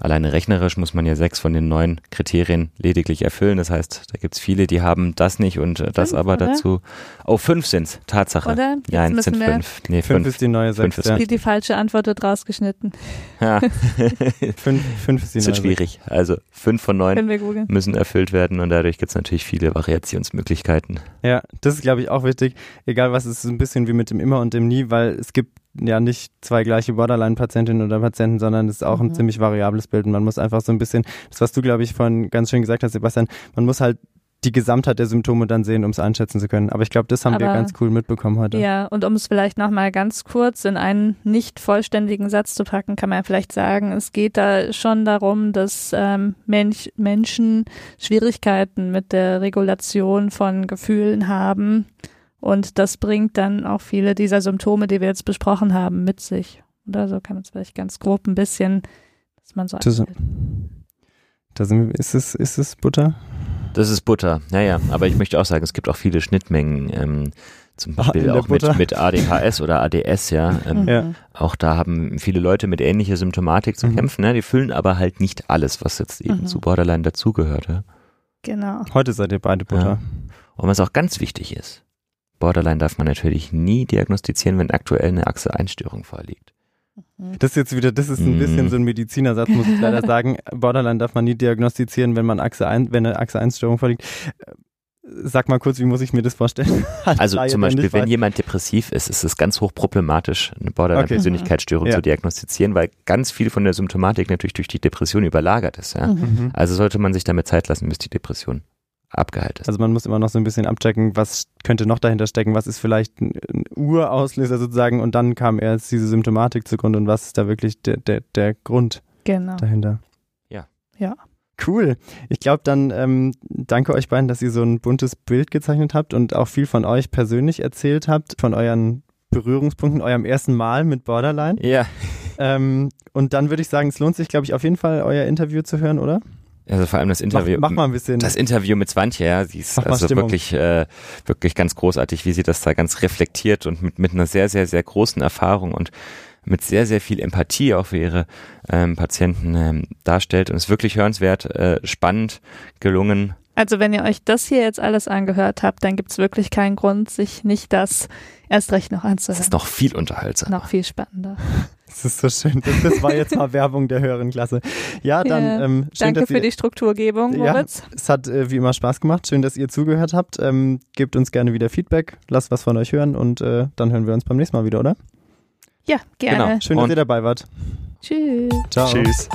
alleine rechnerisch muss man ja sechs von den neun Kriterien lediglich erfüllen. Das heißt, da gibt's viele, die haben das nicht und äh, das Fünf, aber oder? dazu. Oh, fünf sind's, Tatsache. Oder? Jetzt müssen sind wir- fünf. Nee, Fünf, fünf. ist die neue Fünf Sechs. ist Ja. Die, die falsche Antwort wird rausgeschnitten. Ja, Fünf, fünf ist die das neue wird schwierig. Also fünf von neun müssen erfüllt werden und dadurch gibt's natürlich viele Variationsmöglichkeiten. Ja, das ist, glaube ich, auch wichtig. Egal was, es ist ein bisschen wie mit dem Immer und dem Nie, weil es gibt ja nicht zwei gleiche Borderline-Patientinnen oder Patienten, sondern es ist auch ein Mhm. ziemlich variables Bild. Und man muss einfach so ein bisschen, das, was du, glaube ich, vorhin ganz schön gesagt hast, Sebastian, man muss halt die Gesamtheit der Symptome dann sehen, um es einschätzen zu können. Aber ich glaube, das haben wir Aber- ganz cool mitbekommen heute. Ja, und um es vielleicht nochmal ganz kurz in einen nicht vollständigen Satz zu packen, kann man ja vielleicht sagen, es geht da schon darum, dass ähm, Mensch, Menschen Schwierigkeiten mit der Regulation von Gefühlen haben Und das bringt dann auch viele dieser Symptome, die wir jetzt besprochen haben, mit sich. Oder so kann man es vielleicht ganz grob ein bisschen, dass man so Das- abbildet. Da sind, wir- ist, es, ist es Butter? Das ist Butter, naja, aber ich möchte auch sagen, es gibt auch viele Schnittmengen, ähm, zum Ah, Beispiel auch mit, Butter. mit ADHS oder ADS, ja. Ähm. Ja. Auch da haben viele Leute mit ähnlicher Symptomatik zu Mhm. kämpfen, ne? die füllen aber halt nicht alles, was jetzt eben Mhm. zu Borderline dazugehört. Ja? Genau. Heute seid ihr beide Butter. Und was auch ganz wichtig ist, Borderline darf man natürlich nie diagnostizieren, wenn aktuell eine Achse-1-Störung vorliegt. Das ist jetzt wieder, das ist ein Mhm. bisschen so ein Medizinersatz, muss ich leider sagen. Borderline darf man nie diagnostizieren, wenn man Achse 1, wenn eine Achse 1 Störung vorliegt. Äh, Sag mal kurz, wie muss ich mir das vorstellen? Als Also zum Beispiel, wenn jemand depressiv ist, ist es ganz hoch problematisch, eine Borderline-Persönlichkeitsstörung Ja. zu diagnostizieren, weil ganz viel von der Symptomatik natürlich durch die Depression überlagert ist. Ja? Mhm. Also sollte man sich damit Zeit lassen, bis die Depression abgeheilt ist. Also man muss immer noch so ein bisschen abchecken, was könnte noch dahinter stecken, was ist vielleicht ein, ein Urauslöser sozusagen und dann kam erst diese Symptomatik zugrunde und was ist da wirklich der, der, der Grund Genau. dahinter. Ja. Ja. Cool. Ich glaube dann, ähm, danke euch beiden, dass ihr so ein buntes Bild gezeichnet habt und auch viel von euch persönlich erzählt habt, von euren Berührungspunkten, eurem ersten Mal mit Borderline. ja, Ähm, und dann würde ich sagen, es lohnt sich, glaube ich, auf jeden Fall euer Interview zu hören, oder? Also vor allem das Mach, Interview. mach mal ein bisschen. Das Interview mit Swantje, ja, sie ist Mach also Stimmung. wirklich, äh, wirklich ganz großartig, wie sie das da ganz reflektiert und mit, mit einer sehr, sehr, sehr großen Erfahrung und mit sehr, sehr viel Empathie auch für ihre ähm, Patienten ähm, darstellt und ist wirklich hörenswert, äh, spannend, gelungen. Also wenn ihr euch das hier jetzt alles angehört habt, dann gibt es wirklich keinen Grund, sich nicht das erst recht noch Es anzuhören. ist noch viel unterhaltsamer. noch viel spannender. Das ist so schön. Das, das war jetzt mal Werbung der höheren Klasse. Ja, dann Ja. ähm, schön, Danke dass für ihr, die Strukturgebung, Ja. Moritz. es hat äh, wie immer Spaß gemacht. Schön, dass ihr zugehört habt. Ähm, gebt uns gerne wieder Feedback. Lasst was von euch hören und äh, dann hören wir uns beim nächsten Mal wieder, oder? Ja, gerne. Genau. Schön, Und- dass ihr dabei wart. Tschüss. Ciao. Tschüss.